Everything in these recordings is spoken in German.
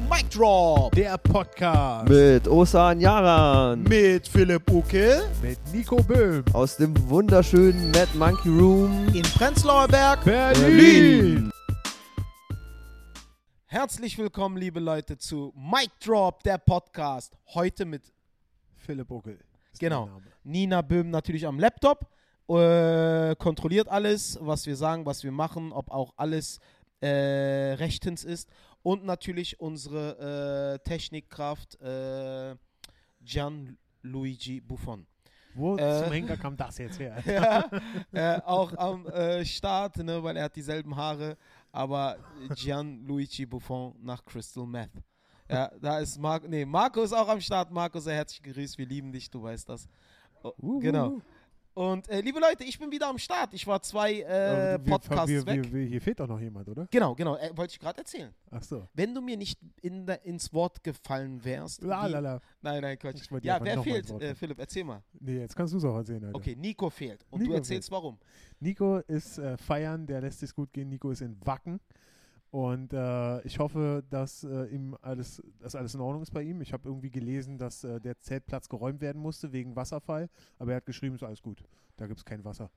Mic Drop. Der Podcast Mit Osan Yaran. Mit Philipp Uke mit Nico Böhm. Aus dem wunderschönen Mad Monkey Room. in Prenzlauer Berg. Berlin. Herzlich willkommen, liebe Leute, zu Mic Drop, der Podcast. Heute mit Philipp Uckel. Genau. Nina Böhm natürlich am Laptop. Äh, kontrolliert alles, was wir sagen, was wir machen, ob auch alles äh, rechtens ist. Und natürlich unsere äh, Technikkraft äh, Gianluigi Buffon. Wo Äh. zum Henker kam das jetzt her? ja, äh, auch am äh, Start, ne, weil er hat dieselben Haare, aber Gianluigi Buffon nach Crystal Meth. Ja, da ist Marco, nee, Marco ist auch am Start. Marco, sehr herzlich grüßt, wir lieben dich, du weißt das. Oh, genau. Und äh, liebe Leute, ich bin wieder am Start. Ich war zwei äh, wir- Podcasts wir, weg. Wir, hier fehlt doch noch jemand, oder? Genau, genau, äh, wollte ich gerade erzählen. Ach so. Wenn du mir nicht in der, ins Wort gefallen wärst. La, la, la. Nein, nein, Quatsch. Ich wollte dir Ja, wer fehlt? Äh. Philipp, erzähl mal. Nee, jetzt kannst du es auch erzählen, Alter. Okay, Nico fehlt. Und Nico du erzählst warum. Nico ist äh, feiern, der lässt es gut gehen. Nico ist in Wacken. Und äh, ich hoffe, dass äh, ihm alles, dass alles in Ordnung ist bei ihm. Ich habe irgendwie gelesen, dass äh, der Zeltplatz geräumt werden musste wegen Wasserfall. Aber er hat geschrieben, ist alles gut. Da gibt es kein Wasser.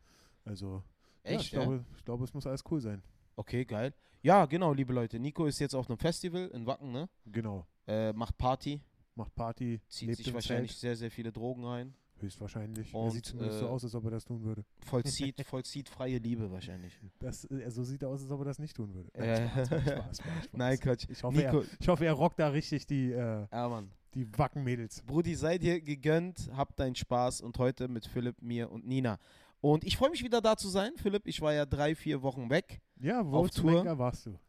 Also, ja, Echt? ich, ja? glaube, ich glaube, es muss alles cool sein. Okay, geil. Ja, genau, liebe Leute. Nico ist jetzt auf einem Festival in Wacken, ne? Genau. Äh, macht Party, Macht Party, zieht lebt sich wahrscheinlich Zelt. sehr, sehr viele Drogen rein. Höchstwahrscheinlich. er Und, sieht zumindest so äh, aus, als ob er das tun würde. Vollzieht, vollzieht freie Liebe wahrscheinlich. Das, äh, so sieht er aus, als ob er das nicht tun würde. Äh, Spaß, Spaß, Spaß, Spaß. Nein, Quatsch. Ich hoffe, er, Nico, ich hoffe, er rockt da richtig die, äh, ja, die Wacken-Mädels. Brudi, sei dir gegönnt, hab deinen Spaß und heute mit Philipp, mir und Nina. Und ich freue mich wieder da zu sein. Philipp, ich war ja drei, vier Wochen weg. Ja, wo Auf Tour. Warst du?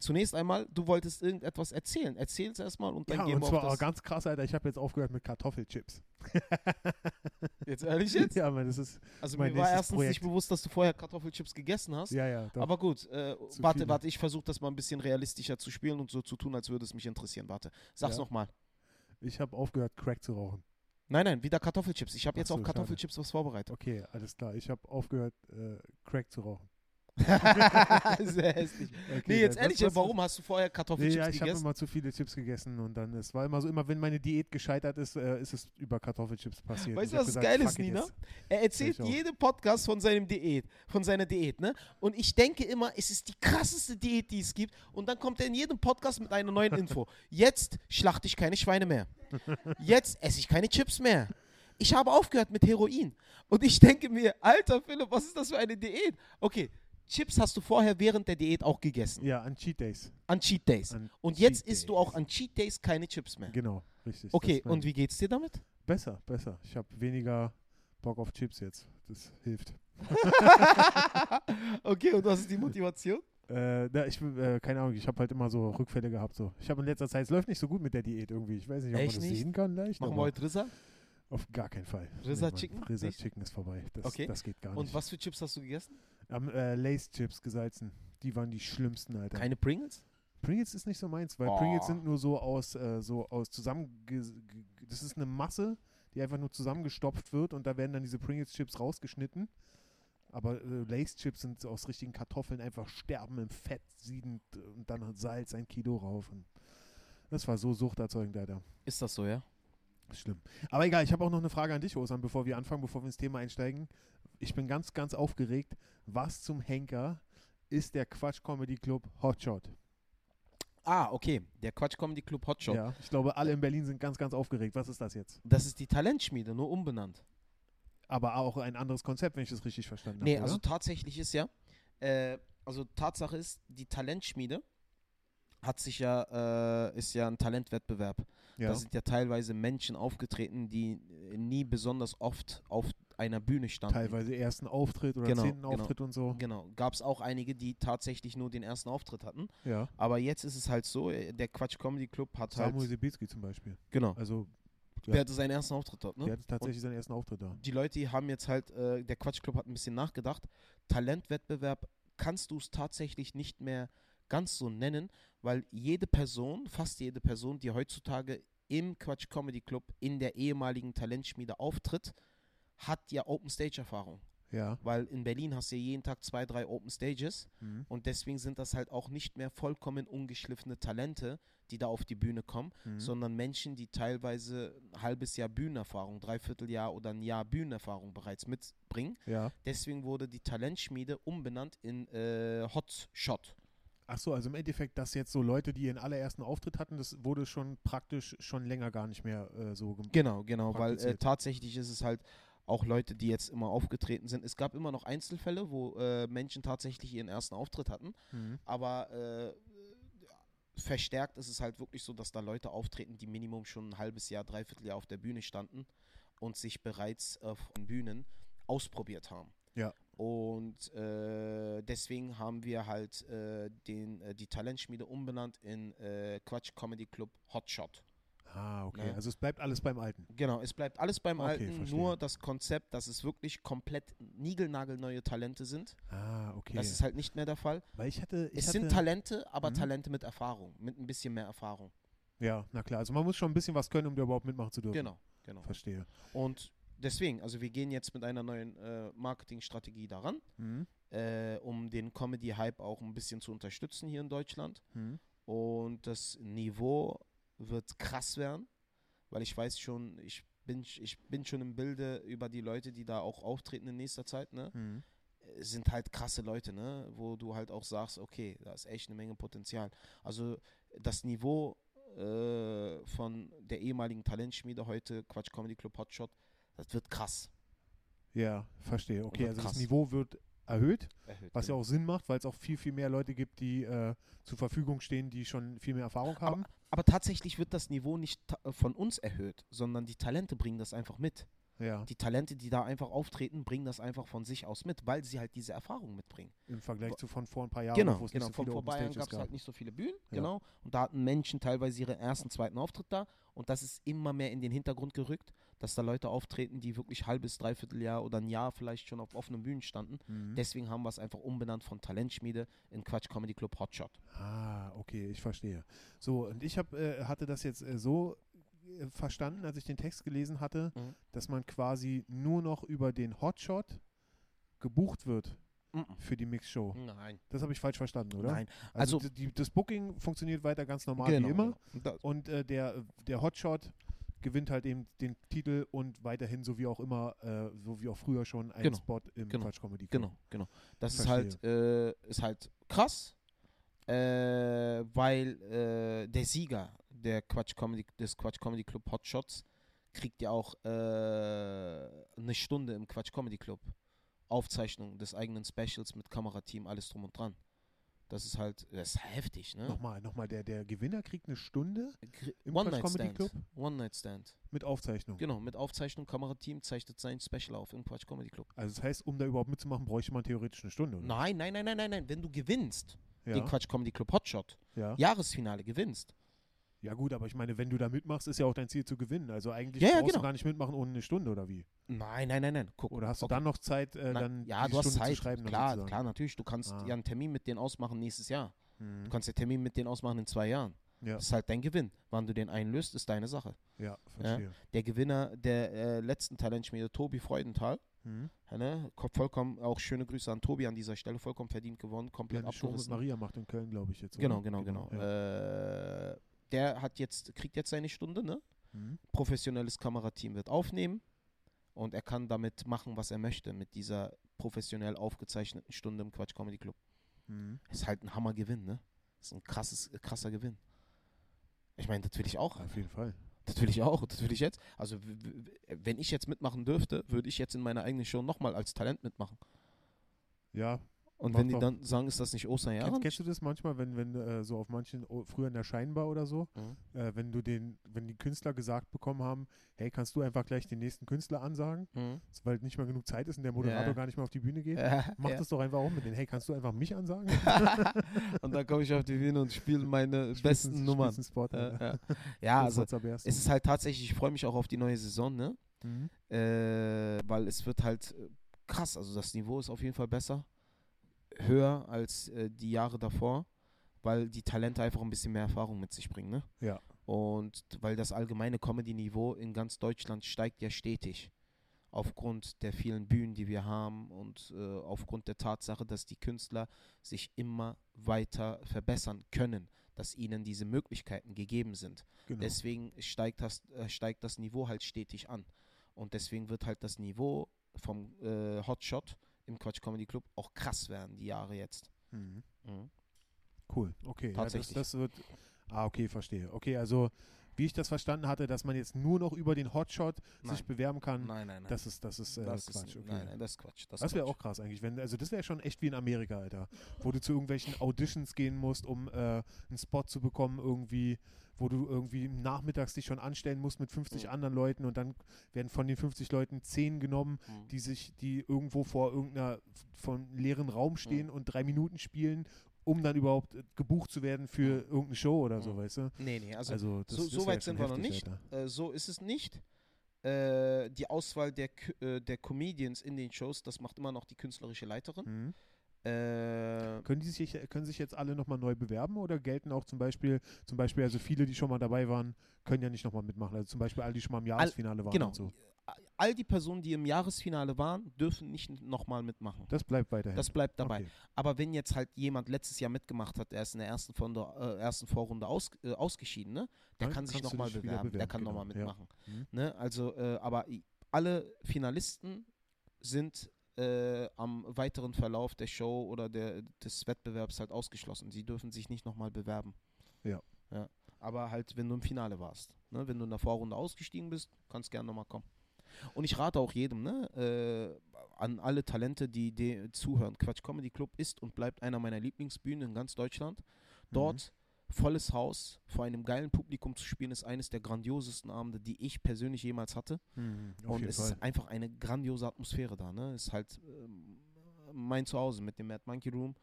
Zunächst einmal, du wolltest irgendetwas erzählen. Erzähl es erstmal und dann Ja, gehen und wir zwar auf auch das. ganz krass, Alter. Ich habe jetzt aufgehört mit Kartoffelchips. Jetzt ehrlich jetzt? ja, man, das ist. Also mir war erstens Projekt. nicht bewusst, dass du vorher Kartoffelchips gegessen hast. Ja, ja. Doch. Aber gut, äh, warte, viele. warte, ich versuche das mal ein bisschen realistischer zu spielen und so zu tun, als würde es mich interessieren. Warte, sag's Ja. nochmal. ich habe aufgehört, Crack zu rauchen. Nein, nein, wieder Kartoffelchips. Ich habe jetzt so, auf schade. Kartoffelchips was vorbereitet. Okay, alles klar. Ich habe aufgehört, äh, Crack zu rauchen. Sehr hässlich. Okay, Nee, jetzt ehrlich, was- warum hast du vorher Nee, Kartoffelchips ja, ich habe gegessen? immer zu viele Chips gegessen und dann, es war immer so, immer wenn meine Diät gescheitert ist, äh, ist es über Kartoffelchips passiert. Weißt Ich du, was gesagt, geil ist, Nina? jetzt. Er erzählt Ich jeden Podcast von seinem Diät, von seiner Diät, ne? Und ich denke immer, es ist die krasseste Diät, die es gibt. Und dann kommt er in jedem Podcast mit einer neuen Info. Jetzt schlachte ich keine Schweine mehr. Jetzt esse ich keine Chips mehr. Ich habe aufgehört mit Heroin. Und ich denke mir, alter Philipp, was ist das für eine Diät? Okay, Chips hast du vorher während der Diät auch gegessen. Ja, an Cheat Days. An Cheat Days. An Und Cheat jetzt isst du auch an Cheat Days keine Chips mehr. Genau, richtig. Okay, und wie geht's dir damit? Besser, besser. Ich habe weniger Bock auf Chips jetzt. Das hilft. okay, und was ist die Motivation? Äh, na, ich, äh, keine Ahnung, ich habe halt immer so Rückfälle gehabt. So. Ich habe in letzter Zeit, es läuft nicht so gut mit der Diät irgendwie. Ich weiß nicht, ob Echt man das nicht? sehen kann leicht. Machen wir heute Rissa? Auf gar keinen Fall. Rizza Mann, Chicken? Rizza Nicht? Chicken ist vorbei. Das, Okay. das geht gar Und nicht. was für Chips hast du gegessen? Am äh, Lace Chips gesalzen. Die waren die schlimmsten, Alter. Keine Pringles? Pringles ist nicht so meins, weil Oh. Pringles sind nur so aus, äh, so aus zusammen, das ist eine Masse, die einfach nur zusammengestopft wird und da werden dann diese Pringles-Chips rausgeschnitten. Aber äh, Lace-Chips sind aus richtigen Kartoffeln einfach sterben im Fett, siedend und dann Salz ein Kilo rauf. Und das war so suchterzeugend, Alter. Ist das so, ja? Schlimm. Aber egal, ich habe auch noch eine Frage an dich, Osan, bevor wir anfangen, bevor wir ins Thema einsteigen. Ich bin ganz, ganz aufgeregt. Was zum Henker ist der Quatsch Comedy Club Hotshot? Ah, okay. Der Quatsch Comedy Club Hotshot. Ja, ich glaube, alle in Berlin sind ganz, ganz aufgeregt. Was ist das jetzt? Das ist die Talentschmiede, nur umbenannt. Aber auch ein anderes Konzept, wenn ich das richtig verstanden Nee, habe. also oder? tatsächlich ist ja, äh, also Tatsache ist, die Talentschmiede hat sich ja, äh, ist ja ein Talentwettbewerb. ja. Da sind ja teilweise Menschen aufgetreten, die äh, nie besonders oft auf einer Bühne standen. teilweise ersten Auftritt oder Genau, zehnten genau. Auftritt und so. Genau. Gab es auch einige, die tatsächlich nur den ersten Auftritt hatten. Ja. Aber jetzt ist es halt so, äh, der Quatsch Comedy Club hat Samuel halt. Sibitzky zum Beispiel. Genau. Also, ja. Der hatte seinen ersten Auftritt dort, ne? der hat tatsächlich seinen ersten Auftritt da. die Leute haben jetzt halt, äh, der Quatsch Club hat ein bisschen nachgedacht. Talentwettbewerb kannst du es tatsächlich nicht mehr ganz so nennen, weil jede Person, fast jede Person, die heutzutage im Quatsch Comedy Club in der ehemaligen Talentschmiede auftritt, hat ja Open Stage Erfahrung. Ja. Weil in Berlin hast du ja jeden Tag zwei, drei Open Stages Mhm. und deswegen sind das halt auch nicht mehr vollkommen ungeschliffene Talente, die da auf die Bühne kommen, Mhm. sondern Menschen, die teilweise ein halbes Jahr Bühnenerfahrung, Dreivierteljahr oder ein Jahr Bühnenerfahrung bereits mitbringen. Ja. Deswegen wurde die Talentschmiede umbenannt in äh, Hotshot. Ach so, also im Endeffekt, dass jetzt so Leute, die ihren allerersten Auftritt hatten, das wurde schon praktisch schon länger gar nicht mehr äh, so gemacht. Genau, genau, weil äh, tatsächlich ist es halt auch Leute, die jetzt immer aufgetreten sind. Es gab immer noch Einzelfälle, wo äh, Menschen tatsächlich ihren ersten Auftritt hatten, Mhm. aber äh, verstärkt ist es halt wirklich so, dass da Leute auftreten, die Minimum schon ein halbes Jahr, dreiviertel Jahr auf der Bühne standen und sich bereits auf den Bühnen ausprobiert haben. Ja. Und äh, deswegen haben wir halt äh, den, äh, die Talentschmiede umbenannt in äh, Quatsch Comedy Club Hotshot. Ah, okay. Ne? Also es bleibt alles beim Alten. Genau, es bleibt alles beim Okay, Alten, verstehe. nur das Konzept, dass es wirklich komplett niegelnagelneue Talente sind. Ah, okay. Das ist halt nicht mehr der Fall. Weil ich hatte, ich Es hatte, sind Talente, aber Mhm. Talente mit Erfahrung, mit ein bisschen mehr Erfahrung. Ja, na klar. Also man muss schon ein bisschen was können, um da überhaupt mitmachen zu dürfen. Genau, genau. Verstehe. Und deswegen, also wir gehen jetzt mit einer neuen äh, Marketingstrategie daran, Mhm. äh, um den Comedy-Hype auch ein bisschen zu unterstützen hier in Deutschland. Mhm. Und das Niveau wird krass werden, weil ich weiß schon, ich bin, ich bin schon im Bilde über die Leute, die da auch auftreten in nächster Zeit, ne? Mhm. Sind halt krasse Leute, ne? Wo du halt auch sagst, okay, da ist echt eine Menge Potenzial. Also das Niveau äh, von der ehemaligen Talentschmiede heute, Quatsch Comedy Club Hotshot, das wird krass. Ja, verstehe. Okay, also krass. das Niveau wird erhöht, Erhöht, was ja auch Sinn macht, weil es auch viel, viel mehr Leute gibt, die äh, zur Verfügung stehen, die schon viel mehr Erfahrung haben. Aber tatsächlich wird das Niveau nicht ta- von uns erhöht, sondern die Talente bringen das einfach mit. ja, Die Talente, die da einfach auftreten, bringen das einfach von sich aus mit, weil sie halt diese Erfahrung mitbringen. im Vergleich zu von vor ein paar Jahren, genau, wo es genau. nicht so Von viele vor Stages gab es halt nicht so viele Bühnen, Ja. genau. Und da hatten Menschen teilweise ihren ersten, zweiten Auftritt da. Und das ist immer mehr in den Hintergrund gerückt, dass da Leute auftreten, die wirklich halbes, dreiviertel Jahr oder ein Jahr vielleicht schon auf offenen Bühnen standen. Mhm. Deswegen haben wir es einfach umbenannt von Talentschmiede in Quatsch Comedy Club Hotshot. Ah, okay, ich verstehe. So, und ich hab, äh, hatte das jetzt äh, so äh, verstanden, als ich den Text gelesen hatte, Mhm. dass man quasi nur noch über den Hotshot gebucht wird für die Mixshow. Nein, Das habe ich falsch verstanden, oder? nein. Also, Also- die, das Booking funktioniert weiter ganz normal genau, wie immer. genau. Und äh, der, der Hotshot gewinnt halt eben den Titel und weiterhin, so wie auch immer, äh, so wie auch früher schon, ein Genau, Spot im genau, Quatsch Comedy Club. Genau, genau. Das ist halt, Verstehe. äh, ist halt krass, äh, weil äh, der Sieger der Quatsch Comedy, des Quatsch Comedy Club Hotshots kriegt ja auch äh, eine Stunde im Quatsch Comedy Club. Aufzeichnung des eigenen Specials mit Kamerateam, alles drum und dran. Das ist halt, das ist heftig, ne? Nochmal, nochmal, der, der Gewinner kriegt eine Stunde im One Quatsch Night Comedy Stand. Club? One Night Stand. mit Aufzeichnung. Genau, mit Aufzeichnung, Kamerateam zeichnet sein Special auf im Quatsch Comedy Club. Also das heißt, um da überhaupt mitzumachen, bräuchte man theoretisch eine Stunde, oder? Nein, nein, nein, nein, nein, nein. Wenn du gewinnst, Ja, den Quatsch Comedy Club Hotshot, ja. Jahresfinale gewinnst, ja gut, aber ich meine, wenn du da mitmachst, ist ja auch dein Ziel zu gewinnen. Also eigentlich Ja, ja, brauchst genau. du gar nicht mitmachen ohne eine Stunde, oder wie? Nein, nein, nein, nein. Guck. Oder hast du okay. dann noch Zeit, äh, Na, dann ja, die du hast Stunde Zeit. zu schreiben? klar, klar, natürlich. Du kannst Ah. ja einen Termin mit denen ausmachen nächstes Jahr. Mhm. Du kannst den Termin mit denen ausmachen in zwei Jahren. Ja, Das ist halt dein Gewinn. Wann du den einlöst, ist deine Sache. ja, verstehe. Der Gewinner der äh, letzten Talentschmiede, Tobi Freudenthal, Mhm. ja, ne, ko- vollkommen, auch schöne Grüße an Tobi an dieser Stelle, vollkommen verdient gewonnen, komplett mit abgerissen. Maria macht in Köln, glaube ich jetzt. Genau, oder? genau, genau. Ja. Äh, der hat jetzt, kriegt jetzt seine Stunde, ne? Mhm. professionelles Kamerateam wird aufnehmen und er kann damit machen, was er möchte mit dieser professionell aufgezeichneten Stunde im Quatsch Comedy Club. Mhm. Ist halt ein Hammergewinn, ne? Ist ein krasses, krasser Gewinn. Ich meine, das will ich auch. Auf jeden Fall. Das will ich auch. Das will ich jetzt. Also, wenn ich jetzt mitmachen dürfte, würde ich jetzt in meiner eigenen Show nochmal als Talent mitmachen. Ja, Und Mach wenn die doch. dann sagen, ist das nicht Osterjahr? Kennst, kennst du das manchmal, wenn, wenn äh, so auf manchen, oh, früher in der Scheinbar oder so, Mhm. äh, wenn du den, wenn die Künstler gesagt bekommen haben, hey, kannst du einfach gleich den nächsten Künstler ansagen, Mhm. weil nicht mal genug Zeit ist und der Moderator Ja. gar nicht mehr auf die Bühne geht? Ja, Mach ja. das doch einfach auch mit denen. Hey, kannst du einfach mich ansagen? und dann komme ich auf die Bühne und spiele meine Spielst besten einen- Nummern. Spot, Ja, also es ist halt tatsächlich, ich freue mich auch auf die neue Saison, ne? Mhm. Äh, weil es wird halt äh, krass, also das Niveau ist auf jeden Fall besser, höher als äh, die Jahre davor, weil die Talente einfach ein bisschen mehr Erfahrung mit sich bringen, ne? Ja. Und weil das allgemeine Comedy-Niveau in ganz Deutschland steigt ja stetig. Aufgrund der vielen Bühnen, die wir haben und äh, aufgrund der Tatsache, dass die Künstler sich immer weiter verbessern können. dass ihnen diese Möglichkeiten gegeben sind. Genau. Deswegen steigt das, äh, steigt das Niveau halt stetig an. Und deswegen wird halt das Niveau vom äh, Hotshot im Quatsch Comedy Club auch krass werden, die Jahre jetzt. Mhm. Mhm. Cool, okay. Ja, das, Tatsächlich. das wird. Ah, okay, verstehe. Okay, also wie ich das verstanden hatte, dass man jetzt nur noch über den Hotshot sich Nein. bewerben kann, Nein, nein, nein. das ist, das ist äh, Das Quatsch. ist, okay. Nein, nein, das ist Quatsch. Das, Das wäre auch krass eigentlich, wenn, also das wäre schon echt wie in Amerika, Alter. Wo du zu irgendwelchen Auditions gehen musst, um äh, einen Spot zu bekommen, irgendwie, wo du irgendwie nachmittags dich schon anstellen musst mit 50 Mhm. anderen Leuten und dann werden von den 50 Leuten 10 genommen, Mhm. die sich, die irgendwo vor irgendeiner von leeren Raum stehen Mhm. und drei Minuten spielen, um dann überhaupt äh, gebucht zu werden für Mhm. irgendeine Show oder so, Mhm. weißt du? Nee, nee, also, Also, das, so, das so weit sind wir noch nicht. Äh, so ist es nicht. Äh, die Auswahl der, äh, der Comedians in den Shows, das macht immer noch die künstlerische Leiterin. Mhm. Äh, Können die sich, können sich jetzt alle nochmal neu bewerben oder gelten auch zum Beispiel, zum Beispiel, also viele, die schon mal dabei waren, können ja nicht nochmal mitmachen. Also zum Beispiel alle, die schon mal im Jahresfinale waren genau. und so. All die Personen, die im Jahresfinale waren, dürfen nicht nochmal mitmachen. Das bleibt weiterhin. Das bleibt dabei. Okay. Aber wenn jetzt halt jemand letztes Jahr mitgemacht hat, der ist in der ersten, Vorrunde, äh, ersten Vorrunde aus, äh, ausgeschieden, ne? der Dann kann sich du nochmal wieder bewerben, der bewerben, kann genau, nochmal ja. mitmachen. Mhm. Ne? Also, äh, aber alle Finalisten sind äh, am weiteren Verlauf der Show oder der, des Wettbewerbs halt ausgeschlossen. Sie dürfen sich nicht nochmal bewerben. Ja. ja. Aber halt, wenn du im Finale warst. Ne? Wenn du in der Vorrunde ausgestiegen bist, kannst gerne nochmal kommen. Und ich rate auch jedem, ne, äh, an alle Talente, die, die zuhören. Quatsch Comedy Club ist und bleibt einer meiner Lieblingsbühnen in ganz Deutschland. Mhm. Dort volles Haus vor einem geilen Publikum zu spielen, ist eines der grandiosesten Abende, die ich persönlich jemals hatte. Mhm. Und es Fall. ist einfach eine grandiose Atmosphäre da. Ne? Es ist halt ähm, mein Zuhause mit dem Mad Monkey Room,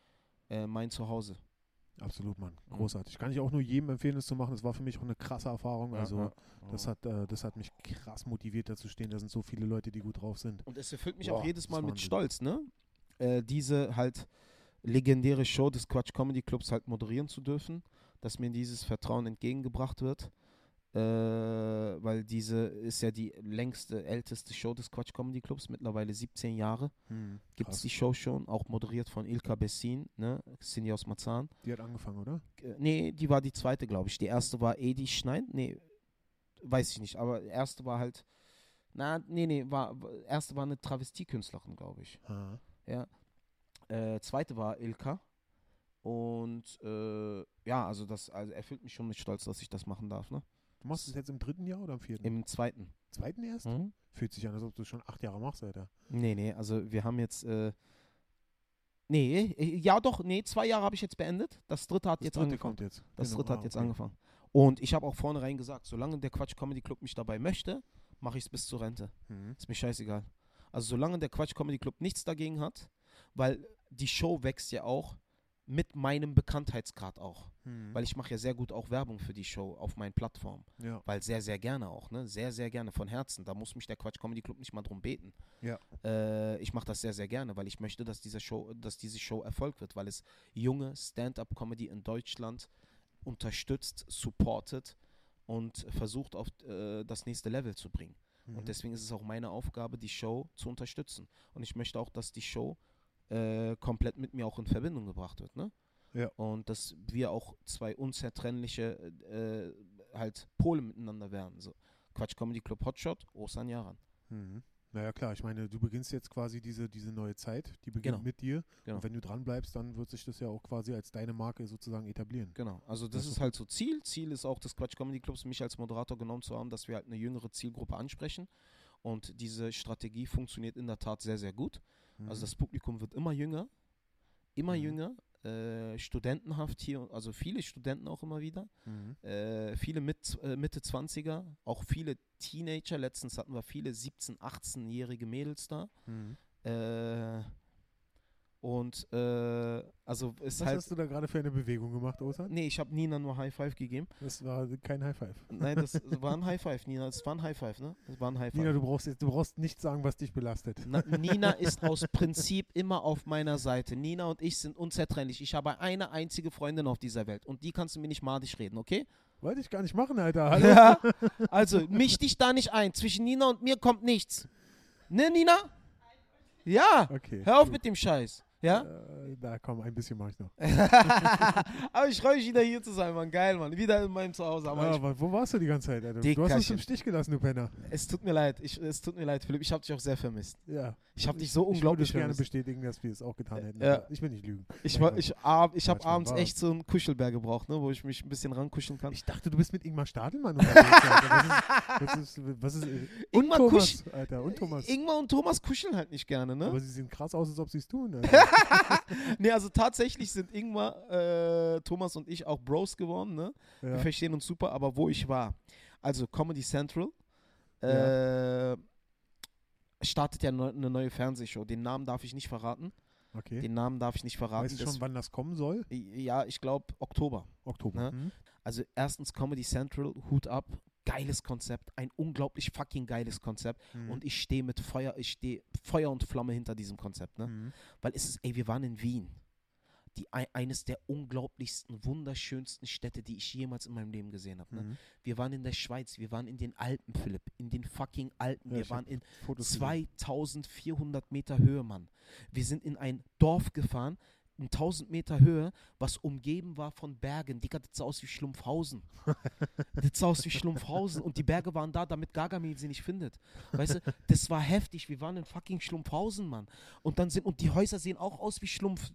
äh, mein Zuhause. Absolut, Mann. Mhm. Großartig. Kann ich auch nur jedem empfehlen, das zu machen. Das war für mich auch eine krasse Erfahrung. Also, ja. das, hat, äh, das hat mich krass motiviert, da zu stehen. Da sind so viele Leute, die gut drauf sind. Und es erfüllt mich Boah, auch jedes Mal mit. Stolz, ne? Äh, diese halt legendäre Show des Quatsch Comedy Clubs halt moderieren zu dürfen, dass mir dieses Vertrauen entgegengebracht wird. Äh, weil diese ist ja die längste, älteste Show des Quatsch Comedy Clubs, mittlerweile 17 Jahre. Mhm. Gibt es die Show schon, auch moderiert von Ilka Bessin, ne? Cindy aus Marzahn. Die hat angefangen, oder? Äh, nee, die war die zweite, glaube ich. Die erste war Edi Schneid. Nee, weiß ich nicht. Aber die erste war halt. Na, nee, nee, war, erste war eine Travestiekünstlerin, glaube ich. Ah. Ja. Äh, zweite war Ilka. Und äh, ja, also das also erfüllt mich schon mit Stolz, dass ich das machen darf, ne? Du machst es jetzt im dritten Jahr oder im vierten? Im zweiten. zweiten erst? Mhm. Fühlt sich an, als ob du schon acht Jahre machst, Alter. Nee, nee, also wir haben jetzt. Äh, nee, äh, ja doch, nee, zwei Jahre habe ich jetzt beendet. Das dritte hat Das jetzt dritte angefangen. kommt jetzt. Das Genau, dritte ah, hat jetzt okay. angefangen. Und ich habe auch vornherein gesagt, solange der Quatsch Comedy Club mich dabei möchte, mache ich es bis zur Rente. Mhm. Ist mir scheißegal. Also solange der Quatsch Comedy Club nichts dagegen hat, weil die Show wächst ja auch mit meinem Bekanntheitsgrad auch. Mhm. Weil ich mache ja sehr gut auch Werbung für die Show auf meinen Plattformen. ja. Weil sehr, sehr gerne auch, ne? Sehr, sehr gerne von Herzen. Da muss mich der Quatsch Comedy Club nicht mal drum beten. Ja. Äh, ich mache das sehr, sehr gerne, weil ich möchte, dass diese Show, dass diese Show Erfolg wird, weil es junge Stand-up-Comedy in Deutschland unterstützt, supportet und versucht auf äh, das nächste Level zu bringen. Mhm. Und deswegen ist es auch meine Aufgabe, die Show zu unterstützen. Und ich möchte auch, dass die Show äh, komplett mit mir auch in Verbindung gebracht wird. Ne? Ja. Und dass wir auch zwei unzertrennliche äh, halt Pole miteinander werden. So. Quatsch Comedy Club Hotshot, Osan Yaran. Mhm. Naja, klar, ich meine, du beginnst jetzt quasi diese, diese neue Zeit, die beginnt Genau. mit dir. Genau. Und wenn du dran bleibst, dann wird sich das ja auch quasi als deine Marke sozusagen etablieren. Genau, also das, Das ist ist- halt so Ziel. Ziel ist auch des Quatsch Comedy Clubs, mich als Moderator genommen zu haben, dass wir halt eine jüngere Zielgruppe ansprechen. Und diese Strategie funktioniert in der Tat sehr, sehr gut. Also Mhm. das Publikum wird immer jünger, immer Mhm. jünger, äh, studentenhaft hier, also viele Studenten auch immer wieder, Mhm. äh, viele mit, äh, Mitte 20er, auch viele Teenager, letztens hatten wir viele 17-, 18-jährige Mädels da. Und äh, also ist Was halt, hast du da gerade für eine Bewegung gemacht, Osan? nee, ich habe Nina nur High Five gegeben. Das war kein High Five. Nein, das war ein High Five, Nina, das war ein High Five, ne? Das war ein High Five. Nina, du brauchst, jetzt, du brauchst nicht sagen, was dich belastet. Na, Nina ist aus Prinzip immer auf meiner Seite. Nina und ich sind unzertrennlich. Ich habe eine einzige Freundin auf dieser Welt und die kannst du mir nicht madig reden, okay? Wollte ich gar nicht machen, Alter. Ja, also misch dich da nicht ein. Zwischen Nina und mir kommt nichts. Ne, Nina? Ja, Okay. hör auf gut. mit dem Scheiß. Ja? Äh, da komm, ein bisschen mache ich noch. aber ich freue mich wieder hier zu sein, Mann. Geil, Mann. Wieder in meinem Zuhause. Aber Ja, aber wo warst du die ganze Zeit, Alter? Du hast uns im Stich gelassen, du Penner. es tut mir leid. Ich, es tut mir leid, Philipp. Ich habe dich auch sehr vermisst. Ja. Ich habe dich so Ich würde unglaublich gerne vermisst. bestätigen, dass wir es auch getan hätten. Ja. Ich will nicht lügen. Ich, war- ich, ab, ich habe abends war- echt so einen Kuschelbär gebraucht, ne, wo ich mich ein bisschen rankuscheln kann. Ich dachte, du bist mit Ingmar Stadelmann. Was ist, was ist, was ist, Ingmar Thomas, Alter, und Thomas. Ingmar und Thomas kuscheln halt nicht gerne, ne? Aber sie sehen krass aus, als ob sie es tun. Alter. nee, also tatsächlich sind Ingmar, äh, Thomas und ich auch Bros geworden, ne? Wir ja. verstehen uns super, aber wo ich war. Also Comedy Central Ja. äh, startet ja neu- eine neue Fernsehshow. Den Namen darf ich nicht verraten. Okay. Den Namen darf ich nicht verraten. Weißt du schon, wann das kommen soll? ja, ich glaube Oktober. Oktober. Ja. Hm? Also erstens Comedy Central, Hut ab. Geiles Konzept, ein unglaublich fucking geiles Konzept. Hm. Und ich stehe mit Feuer, ich stehe Feuer und Flamme hinter diesem Konzept, ne? Hm. Weil es ist, ey, wir waren in Wien. Die, ei- eines der unglaublichsten, wunderschönsten Städte, die ich jemals in meinem Leben gesehen habe. Ne? Hm. Wir waren in der Schweiz, wir waren in den Alpen, Philipp, in den fucking Alpen. Ja, wir waren in Fotos gesehen. 2400 Meter Höhe, Mann. Wir sind in ein Dorf gefahren, in 1000 Meter Höhe, was umgeben war von Bergen. Digga, das sah aus wie Schlumpfhausen. das sah aus wie Schlumpfhausen. Und die Berge waren da, damit Gargamel sie nicht findet. Weißt du, das war heftig. Wir waren in fucking Schlumpfhausen, Mann. Und dann sind, und die Häuser sehen auch aus wie Schlumpf,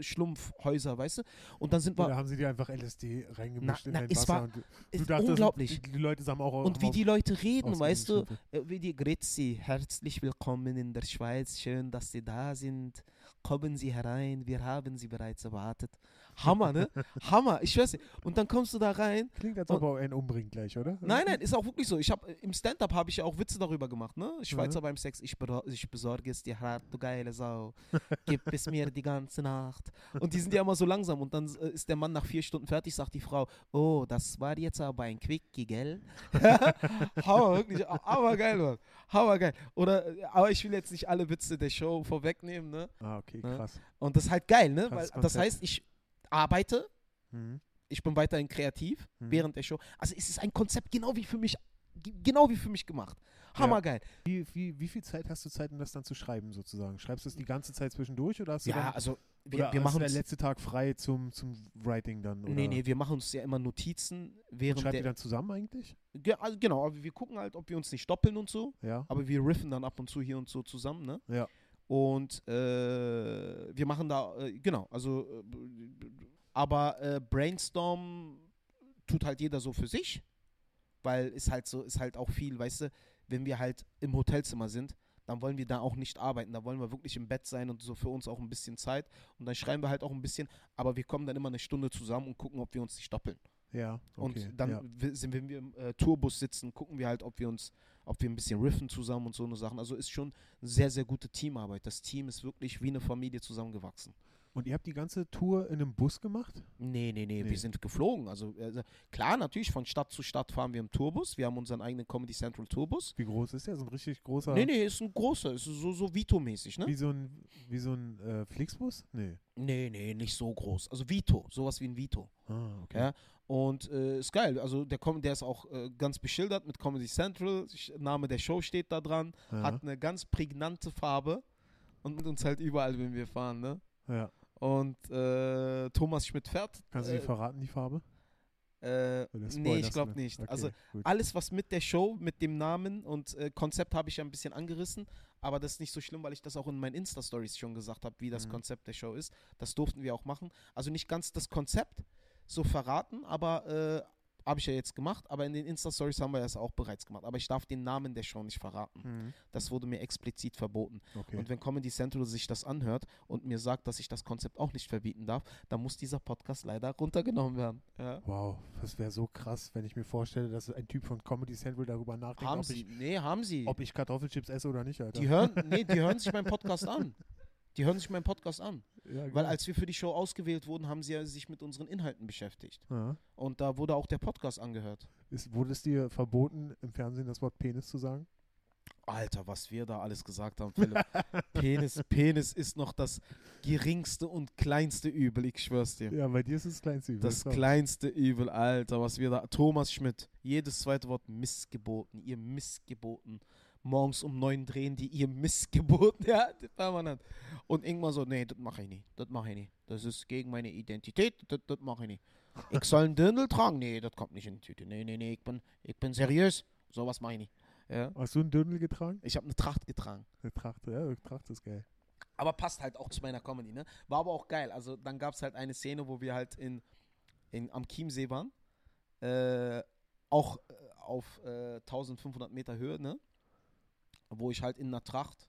Schlumpfhäuser, weißt du? Und dann sind wir. Oder haben sie dir einfach LSD reingemischt Na- in dein es Wasser? war- und du, du dachtest, unglaublich. Die, die Leute sagen auch Und wie die Leute reden, weißt du, äh, wie die Grüezi, herzlich willkommen in der Schweiz, schön, dass Sie da sind. Kommen Sie herein, wir haben Sie bereits erwartet. Hammer, ne? Hammer, ich weiß nicht. Und dann kommst du da rein. Klingt, als ob er einen umbringt gleich, oder? Nein, nein, ist auch wirklich so. Ich habe im Stand-up habe ich ja auch Witze darüber gemacht, ne? Schweizer beim Sex, ich, ich besorge es dir hart, du geile Sau. Gib es mir die ganze Nacht. Und die sind ja immer so langsam. Und dann äh, ist der Mann nach vier Stunden fertig, sagt die Frau, oh, das war jetzt aber ein Quickie, gell? Hammer, wirklich, aber geil, Mann. Hammer geil. Oder, äh, aber ich will jetzt nicht alle Witze der Show vorwegnehmen, ne? Ah, okay, Ja. krass. Und das ist halt geil, ne? Weil, das heißt, ich arbeite, Mhm. ich bin weiterhin kreativ Mhm. während der Show. Also es ist ein Konzept genau wie für mich, genau wie für mich gemacht. Hammergeil. Wie, wie, wie viel Zeit hast du Zeit, um das dann zu schreiben, sozusagen? Schreibst du es die ganze Zeit zwischendurch oder hast du Ja, also wir, wir machen der letzte Tag frei zum, zum Writing dann? Oder? nee, nee, wir machen uns ja immer Notizen Und während schreibt ihr dann zusammen eigentlich? Ge- also genau, aber wir gucken halt, ob wir uns nicht doppeln und so, Ja. aber wir riffen dann ab und zu hier und so zusammen, ne? Ja. Und äh, wir machen da, äh, genau, also, äh, aber äh, Brainstorm tut halt jeder so für sich, weil ist halt so, ist halt auch viel, weißt du, wenn wir halt im Hotelzimmer sind, dann wollen wir da auch nicht arbeiten, da wollen wir wirklich im Bett sein und so für uns auch ein bisschen Zeit und dann schreiben wir halt auch ein bisschen, aber wir kommen dann immer eine Stunde zusammen und gucken, ob wir uns nicht doppeln. Ja. Okay. Und dann ja. sind, wenn wir im äh, Tourbus sitzen, gucken wir halt, ob wir uns, ob wir ein bisschen riffen zusammen und so eine Sachen. Also ist schon sehr, sehr gute Teamarbeit. Das Team ist wirklich wie eine Familie zusammengewachsen. Und ihr habt die ganze Tour in einem Bus gemacht? Nee, nee, nee, Nee. wir sind geflogen. Also, also klar, natürlich, von Stadt zu Stadt fahren wir im Tourbus. Wir haben unseren eigenen Comedy Central Tourbus. Wie groß ist der? So ein richtig großer. Nee, nee, ist ein großer, ist so, so Vito-mäßig, ne? Wie so ein, wie so ein äh, Flixbus? Nee. Nee, nee, nicht so groß. Also Vito, sowas wie ein Vito. Ah, okay. Ja, und äh, ist geil. Also der, Com der ist auch äh, ganz beschildert mit Comedy Central. Name der Show steht da dran. Ja. Hat eine ganz prägnante Farbe und mit uns halt überall, wenn wir fahren, ne? ja. Und äh, Thomas Schmidt fährt. Kannst du die äh, verraten, die Farbe? äh, nee, ich glaube mir? nicht. Okay, Also gut. alles, was mit der Show, mit dem Namen und äh, Konzept habe ich ja ein bisschen angerissen, aber das ist nicht so schlimm, weil ich das auch in meinen Insta-Stories schon gesagt habe, wie das Mhm. Konzept der Show ist. Das durften wir auch machen. Also nicht ganz das Konzept so verraten, aber äh, habe ich ja jetzt gemacht, aber in den Insta-Stories haben wir das auch bereits gemacht. Aber ich darf den Namen der Show nicht verraten. Mhm. Das wurde mir explizit verboten. Okay. Und wenn Comedy Central sich das anhört und mir sagt, dass ich das Konzept auch nicht verbieten darf, dann muss dieser Podcast leider runtergenommen werden. Ja. Wow, das wäre so krass, wenn ich mir vorstelle, dass ein Typ von Comedy Central darüber nachdenkt, Haben ob sie? ich, Nee, haben sie. ob ich Kartoffelchips esse oder nicht, Alter. Die hören, nee, die hören sich meinen Podcast an. Die hören sich meinen Podcast an. ja, Weil geil. als wir für die Show ausgewählt wurden, haben sie ja sich mit unseren Inhalten beschäftigt. ja. Und da wurde auch der Podcast angehört. Ist, wurde es dir verboten, im Fernsehen das Wort Penis zu sagen? Alter, was wir da alles gesagt haben, Philipp. Penis, Penis ist noch das geringste und kleinste Übel, ich schwör's dir. Ja, bei dir ist es das kleinste Übel. Das kleinste Übel, Alter, was wir da. Thomas Schmidt, jedes zweite Wort Missgeboten, ihr Missgeboten. Morgens um neun drehen die ihr Missgeburt, ja, permanent. Und irgendwann so, nee, das mache ich nicht, das mache ich nicht. Das ist gegen meine Identität, das, das mache ich nicht. Ich soll einen Dirndl tragen? Nee, das kommt nicht in die Tüte. Nee, nee, nee, ich bin, ich bin seriös. Sowas mache ich nicht. Ja. Hast du einen Dirndl getragen? Ich habe eine Tracht getragen. Eine Tracht, ja, eine Tracht ist geil. Aber passt halt auch zu meiner Comedy, ne? War aber auch geil. Also dann gab es halt eine Szene, wo wir halt in, in am Chiemsee waren. Äh, auch äh, auf äh, 1500 Meter Höhe, ne? Wo ich halt in einer Tracht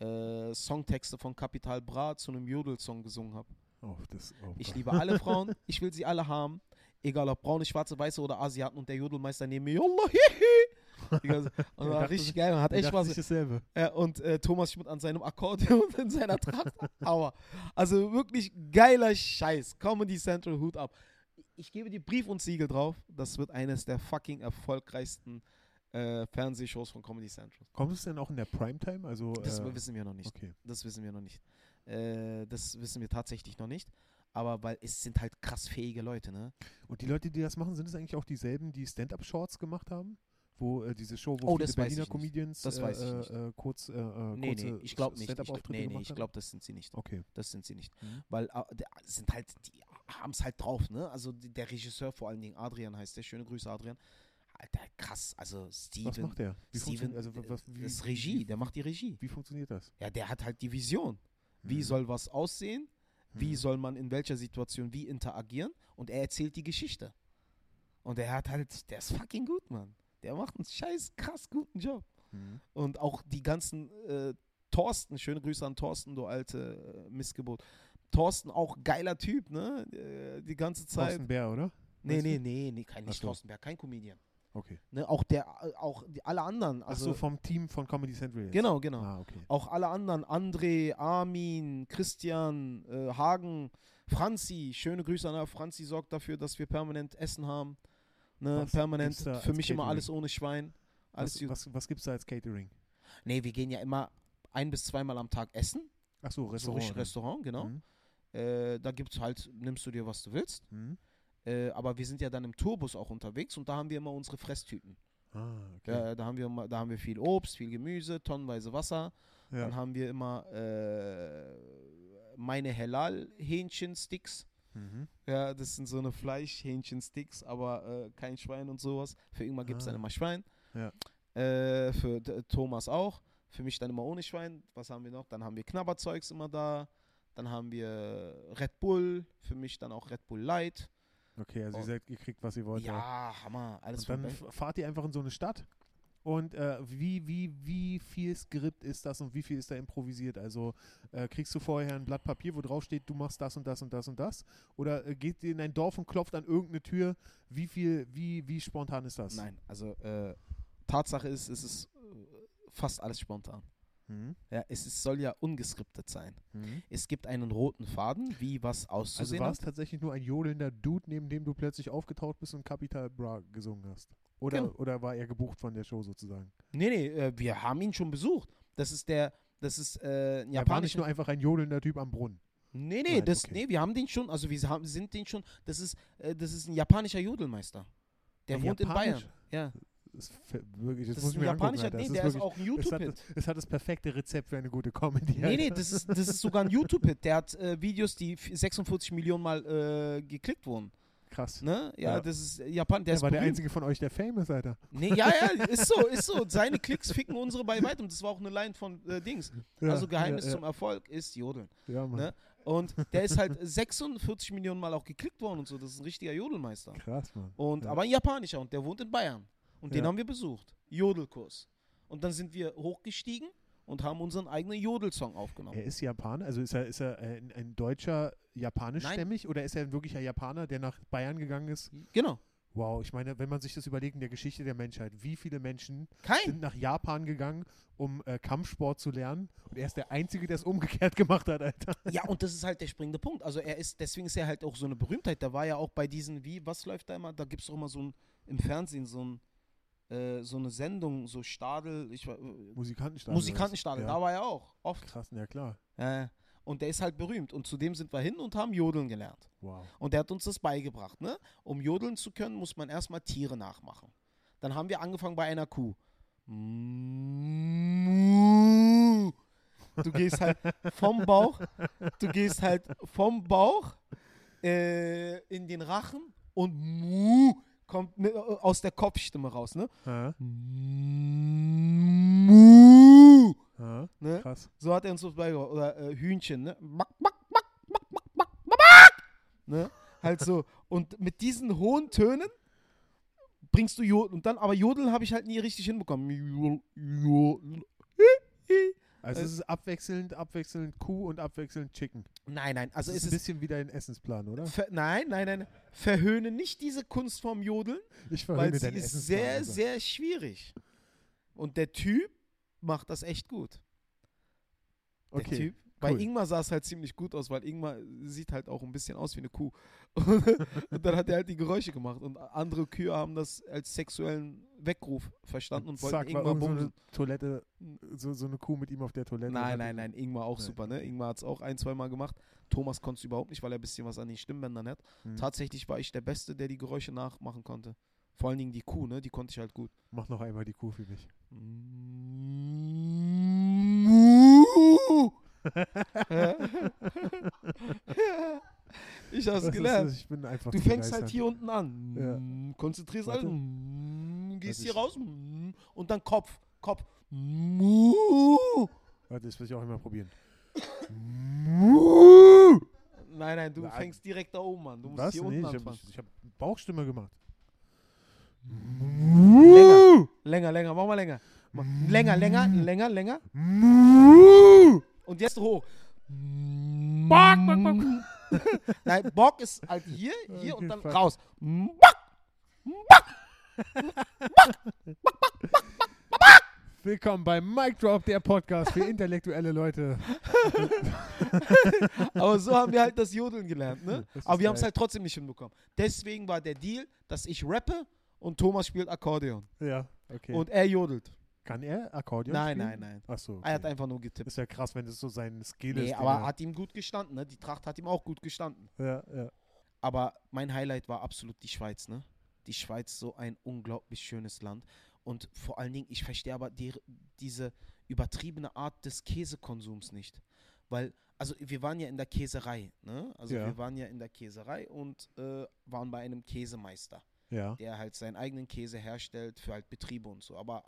äh, Songtexte von Capital Bra zu einem Jodel-Song gesungen habe. Oh, oh Ich liebe alle Frauen, ich will sie alle haben. Egal ob braune, schwarze, weiße oder Asiaten und der Jodelmeister neben mir. Yallah, hihi. Ganze- Und war dachte richtig geil, hat echt Spaß. dasselbe. Ja, und äh, Thomas Schmidt an seinem Akkordeon und in seiner Tracht. Aua. Also wirklich geiler Scheiß. Comedy Central Hut ab. Ich gebe dir Brief und Siegel drauf. Das wird eines der fucking erfolgreichsten äh, Fernsehshows von Comedy Central. Kommt es denn auch in der Primetime? Also, Das äh, wissen wir noch nicht. okay. Das wissen wir noch nicht. Äh, das wissen wir tatsächlich noch nicht. Aber weil es sind halt krass fähige Leute, ne? Und die Leute, die das machen, sind es eigentlich auch dieselben, die Stand-Up-Shorts gemacht haben? Wo äh, diese Show, wo Oh, viele Berliner. Comedians Das weiß ich äh, nicht. Äh, kurz, äh, Nee, nee, ich glaube nicht. Ich, nee, nee, ich glaube, das sind sie nicht. Okay. Das sind sie nicht. Mhm. Weil sind halt, die haben es halt drauf, ne? Also der Regisseur vor allen Dingen, Adrian heißt der, schöne Grüße Adrian. Alter, krass, also Steven. Was macht der? Wie Steven, also, wa- was, wie, das ist Regie, der macht die Regie. wie funktioniert das? Ja, der hat halt die Vision. Wie Mhm. soll was aussehen? Wie Mhm. soll man in welcher Situation wie interagieren? Und er erzählt die Geschichte. Und er hat halt, der ist fucking gut, Mann. Der macht einen scheiß krass guten Job. Mhm. Und auch die ganzen äh, Thorsten, schöne Grüße an Thorsten, du alte äh, Missgeburt. Thorsten, auch geiler Typ, ne? Äh, die ganze Zeit. Thorsten Bär, oder? nee, nee, nee, nee, kein nicht. Thorsten Berg, kein Comedian. Okay. Ne? Auch der, äh, auch die, alle anderen. Also, Ach so, vom Team von Comedy Central jetzt? genau, genau. Ah, okay. Auch alle anderen, André, Armin, Christian, äh, Hagen, Franzi, schöne Grüße an. Franzi sorgt dafür, dass wir permanent Essen haben. Ne? Was Permanent, gibt's für mich immer Catering? alles ohne Schwein. Alles Was, was, was gibt es da als Catering? Nee, wir gehen ja immer ein bis zweimal am Tag essen. Ach so, So Restaurant. richtig ne? Restaurant, genau. Mhm. Äh, da gibt's halt, nimmst du dir, was du willst. Mhm. Äh, aber wir sind ja dann im Tourbus auch unterwegs und da haben wir immer unsere Fresstüten. Ah, okay. Ja, da, haben wir da haben wir viel Obst, viel Gemüse, tonnenweise Wasser. Dann Ja. haben wir immer äh, meine Halal-Hähnchensticks. Mhm. Ja, das sind so eine Fleisch-Hähnchensticks, aber äh, kein Schwein und sowas. Für irgendwann gibt es dann Ah. immer Schwein. Ja. Äh, für Thomas auch. Für mich dann immer ohne Schwein. Was haben wir noch? Dann haben wir Knabberzeugs immer da. Dann haben wir Red Bull. Für mich dann auch Red Bull Light. Okay, also Oh. ihr, seid, ihr kriegt, was ihr wollt. Ja, Hammer. Alles Und dann fahrt ihr einfach in so eine Stadt. Und äh, wie, wie, wie viel Skript ist das und wie viel ist da improvisiert? Also äh, kriegst du vorher ein Blatt Papier, wo drauf steht, du machst das und das und das und das? Oder äh, geht ihr in ein Dorf und klopft an irgendeine Tür? Wie viel, wie, wie spontan ist das? Nein, also äh, Tatsache ist, es ist äh, fast alles spontan. Mhm. Ja, es ist, soll ja ungeskriptet sein. Mhm. Es gibt einen roten Faden, wie was Also auszusehen war es tatsächlich nur ein jodelnder Dude, neben dem du plötzlich aufgetaucht bist und Capital Bra gesungen hast? Oder, Genau. oder war er gebucht von der Show sozusagen? Nee, nee, äh, wir haben ihn schon besucht. Das ist der, das ist äh, ein Er war nicht japanischer. nur einfach ein jodelnder Typ am Brunnen. Nee, nee, Nein, das, okay. nee, wir haben den schon, also wir haben, sind den schon, das ist, äh, das ist ein japanischer Jodelmeister. Der Ein wohnt in Bayern. Japanisch- Ja, ist wirklich, das, das muss ist ich ein mir angucken, japanischer, nee, Das der ist ist wirklich- auch ein es YouTube-Hit. es hat das perfekte Rezept für eine gute Comedy. Nee, nee, Alter. das ist, das ist sogar ein YouTube-Hit. Der hat äh, Videos, die f- 46 Millionen Mal äh, geklickt wurden. krass. Ne? Ja, Ja. das ist Japan, der Der ist war der einzige von euch, der famous, Alter. Nee, ja, ja, ist so, ist so. Seine Klicks ficken unsere bei weitem. Das war auch eine Line von äh, Dings. Ja, also Geheimnis ja, zum Erfolg ist Jodeln. Ja, Mann. Ne? Und der ist halt 46 Millionen Mal auch geklickt worden und so. Das ist ein richtiger Jodelmeister. Krass, Mann. Und, Ja. aber ein japanischer und der wohnt in Bayern. Und den Ja. haben wir besucht. Jodelkurs. Und dann sind wir hochgestiegen und haben unseren eigenen Jodelsong aufgenommen. Er ist Japaner, also ist er, ist er ein, ein deutscher japanischstämmig oder ist er ein wirklicher Japaner, der nach Bayern gegangen ist? Genau. Wow, ich meine, wenn man sich das überlegt in der Geschichte der Menschheit, wie viele Menschen Kein. sind nach Japan gegangen, um äh, Kampfsport zu lernen und er ist der Einzige, der es umgekehrt gemacht hat, Alter. Ja, und das ist halt der springende Punkt. Also er ist, deswegen ist er halt auch so eine Berühmtheit. Der war ja auch bei diesen, wie, was läuft da immer? Da gibt es doch immer so ein, im Fernsehen so ein, äh, so eine Sendung, so Stadel, ich war, äh, Musikantenstadel. Musikantenstadel, Ja. da war er auch, oft. Krass, ja klar. Äh, und der ist halt berühmt. Und zudem sind wir hin und haben Jodeln gelernt. Wow. Und der hat uns das beigebracht. Ne? Um jodeln zu können, muss man erstmal Tiere nachmachen. Dann haben wir angefangen bei einer Kuh. Du gehst halt vom Bauch, du gehst halt vom Bauch äh, in den Rachen und kommt mit, aus der Kopfstimme raus, ne? Hä? Mu. Hä? Ne? Krass. So hat er uns das beigebracht. Oder äh, Hühnchen, ne? Back, back, back, back, back, back, back. Ne? Halt so. Und mit diesen hohen Tönen bringst du Jodel. Und dann, aber Jodeln habe ich halt nie richtig hinbekommen. Also Äh, es ist abwechselnd, abwechselnd Kuh und abwechselnd Chicken. Nein, nein. Also das es ist ein ist. bisschen wie dein Essensplan, oder? Ver, nein, nein, nein. Verhöhne nicht diese Kunstform Jodeln, Ich weil sie ist sehr, also. sehr schwierig. Und der Typ macht das echt gut. Der Okay. Typ. Bei cool. Ingmar sah es halt ziemlich gut aus, weil Ingmar sieht halt auch ein bisschen aus wie eine Kuh. und dann hat er halt die Geräusche gemacht. Und andere Kühe haben das als sexuellen Weckruf verstanden und wollten Zack, Ingmar irgend so bumsen. eine Toilette, so, so eine Kuh mit ihm auf der Toilette. Nein, nein, nein, Ingmar auch Nein. super, ne? Ingmar hat es auch ein, zwei Mal gemacht. Thomas konnte es überhaupt nicht, weil er ein bisschen was an den Stimmbändern hat. Hm. Tatsächlich war ich der Beste, der die Geräusche nachmachen konnte. Vor allen Dingen die Kuh, ne? Die konnte ich halt gut. Mach noch einmal die Kuh für mich. ich hab's Das ist- gelernt. ich bin einfach Du fängst halt hier unten an. Ja. Mm, Konzentrierst Warte. halt. Gehst Warte, hier raus. mm, Und dann Kopf. Kopf. Warte, das will ich auch einmal probieren. Nein, nein, du Na, fängst direkt da oben an. Du musst Was? hier Nee, unten ich habe anfangen. ich hab Bauchstimme gemacht. Länger, länger, länger, mach mal länger. Länger, länger, länger, länger. Und jetzt hoch. Bock, bock, bock. Nein, Bock ist halt hier, hier und dann raus. Bock. Willkommen bei Mic Drop, der Podcast für intellektuelle Leute. Aber so haben wir halt das Jodeln gelernt, ne? Aber wir haben es halt trotzdem nicht hinbekommen. Deswegen war der Deal, dass ich rappe und Thomas spielt Akkordeon. Ja, okay. Und er jodelt. Kann er Akkordeon Nein, spielen? nein, nein. Achso. Okay. Er hat einfach nur getippt. ist ja krass, wenn das so sein Skill Nee, ist. aber den er- hat ihm gut gestanden, ne? Die Tracht hat ihm auch gut gestanden. ja, ja. Aber mein Highlight war absolut die Schweiz, ne? Die Schweiz, so ein unglaublich schönes Land. Und vor allen Dingen, ich verstehe aber die, diese übertriebene Art des Käsekonsums nicht. Weil, also wir waren ja in der Käserei, ne? Also Ja. wir waren ja in der Käserei und äh, waren bei einem Käsemeister, Ja. der halt seinen eigenen Käse herstellt für halt Betriebe und so. Aber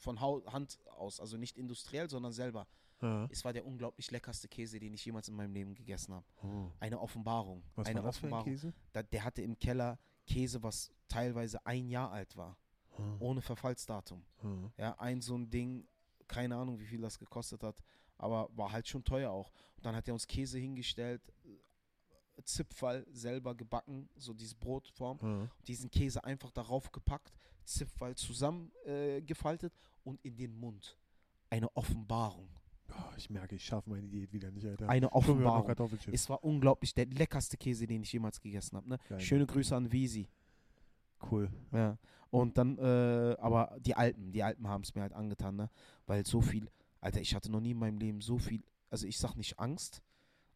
von Hand aus, also nicht industriell, sondern selber. Ah. Es war der unglaublich leckerste Käse, den ich jemals in meinem Leben gegessen habe. Oh. Eine Offenbarung. Was eine war das für ein Offenbarung Käse? da, der hatte im Keller Käse, was teilweise ein Jahr alt war, Ah. ohne Verfallsdatum. Ah. Ja, ein so ein Ding, keine Ahnung, wie viel das gekostet hat, aber war halt schon teuer auch. Und dann hat er uns Käse hingestellt, Zipfall selber gebacken, so diese Brotform, Ah. diesen Käse einfach darauf gepackt, Zipfall zusammengefaltet äh, und in den Mund. Eine Offenbarung. Oh, ich merke, ich schaffe meine Diät wieder nicht, Alter. Eine Offenbarung. Es war unglaublich, der leckerste Käse, den ich jemals gegessen habe. Ne? Schöne Grüße an Visi. Cool. Ja. Und dann, äh, aber die Alpen, die Alpen haben es mir halt angetan, ne? Weil so viel, Alter, ich hatte noch nie in meinem Leben so viel, also ich sag nicht Angst,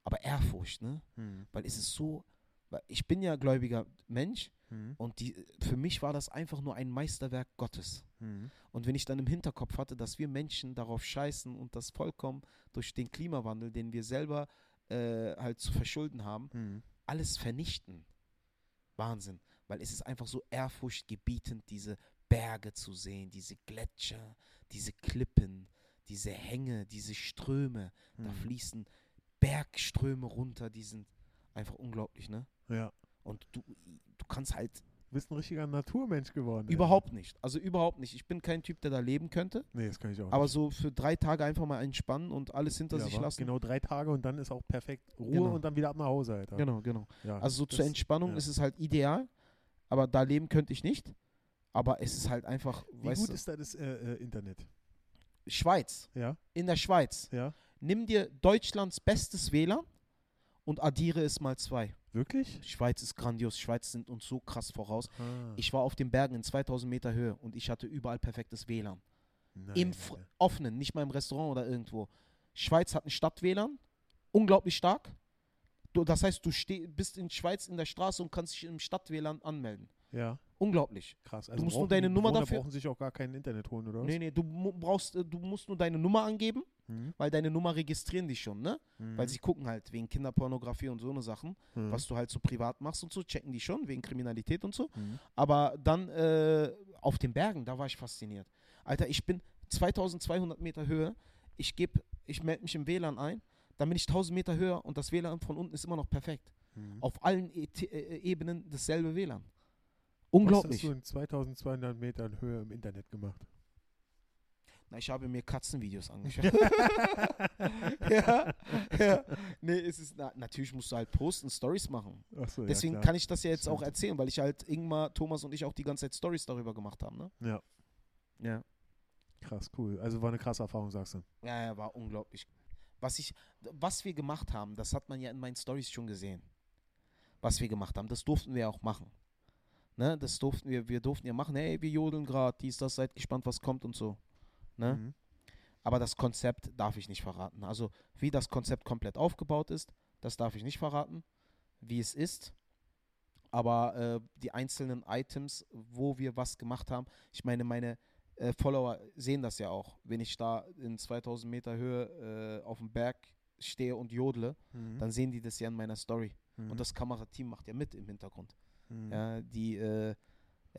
aber Ehrfurcht, ne? Hm. Weil es ist so, weil ich bin ja gläubiger Mensch Hm. und die, für mich war das einfach nur ein Meisterwerk Gottes. Hm. Und wenn ich dann im Hinterkopf hatte, dass wir Menschen darauf scheißen und das vollkommen durch den Klimawandel, den wir selber äh, halt zu verschulden haben, Hm. alles vernichten. Wahnsinn. Weil es ist einfach so ehrfurchtgebietend, diese Berge zu sehen, diese Gletscher, diese Klippen, diese Hänge, diese Ströme. Da Hm. fließen Bergströme runter, die sind einfach unglaublich, ne? Ja. Und du, du kannst halt Du bist ein richtiger Naturmensch geworden. ey. überhaupt nicht, also überhaupt nicht. Ich bin kein Typ, der da leben könnte, Nee, das kann ich auch aber nicht. so für drei Tage einfach mal entspannen und alles hinter Ja, sich lassen. Genau drei Tage und dann ist auch perfekt Ruhe Genau. und dann wieder ab nach Hause, Alter. genau. genau. Ja, Also so zur Entspannung ja. ist es halt ideal, aber da leben könnte ich nicht. Aber es ist halt einfach, Wie gut du, ist da das äh, äh, Internet? Schweiz, Ja, in der Schweiz, ja. nimm dir Deutschlands bestes WLAN und addiere es mal zwei. Wirklich? Schweiz ist grandios, Schweiz sind uns so krass voraus. Ah, Ich war auf den Bergen in 2000 Meter Höhe und ich hatte überall perfektes WLAN. nein, Im Alter. offenen, nicht mal im Restaurant oder irgendwo. Schweiz hat ein Stadt-WLAN, unglaublich stark. Du, das heißt, du bist in Schweiz in der Straße und kannst dich im Stadt-WLAN anmelden. Ja. Unglaublich. Krass. Also du musst nur deine Nummer Bewohner dafür. brauchen sich auch gar kein Internet holen, oder was? Nee, nee, du brauchst, äh, du musst nur deine Nummer angeben, Mhm. weil deine Nummer registrieren die schon, ne? Mhm. Weil sie gucken halt wegen Kinderpornografie und so eine Sachen, Mhm. was du halt so privat machst und so, checken die schon, wegen Kriminalität und so. Mhm. Aber dann äh, auf den Bergen, da war ich fasziniert. Alter, ich bin 2200 Meter Höhe, ich gebe, ich melde mich im WLAN ein, dann bin ich 1000 Meter höher und das WLAN von unten ist immer noch perfekt. Mhm. Auf allen e äh, Ebenen dasselbe WLAN. Was Unglaublich. hast du in 2200 Metern Höhe im Internet gemacht? Na, ich habe mir Katzenvideos angeschaut. ja, ja. Nee, es ist, na, natürlich musst du halt posten, Stories machen. Achso, Deswegen ja, kann ich das ja jetzt auch erzählen, weil ich halt Ingmar, Thomas und ich auch die ganze Zeit Stories darüber gemacht haben, ne? Ja, Ja. krass, cool. Also war eine krasse Erfahrung, sagst du. Ja, ja, war unglaublich. Was ich, was wir gemacht haben, das hat man ja in meinen Stories schon gesehen. Was wir gemacht haben, das durften wir auch machen. Ne, das durften wir, wir durften ja machen, hey, wir jodeln gerade, dies, das, seid gespannt, was kommt und so. Ne? Mhm. Aber das Konzept darf ich nicht verraten. Also, wie das Konzept komplett aufgebaut ist, das darf ich nicht verraten. Wie es ist. Aber äh, die einzelnen Items, wo wir was gemacht haben, ich meine, meine äh, Follower sehen das ja auch. Wenn ich da in 2000 Meter Höhe äh, auf dem Berg stehe und jodle, Mhm. dann sehen die das ja in meiner Story. Mhm. Und das Kamerateam macht ja mit im Hintergrund. Mhm. Ja, die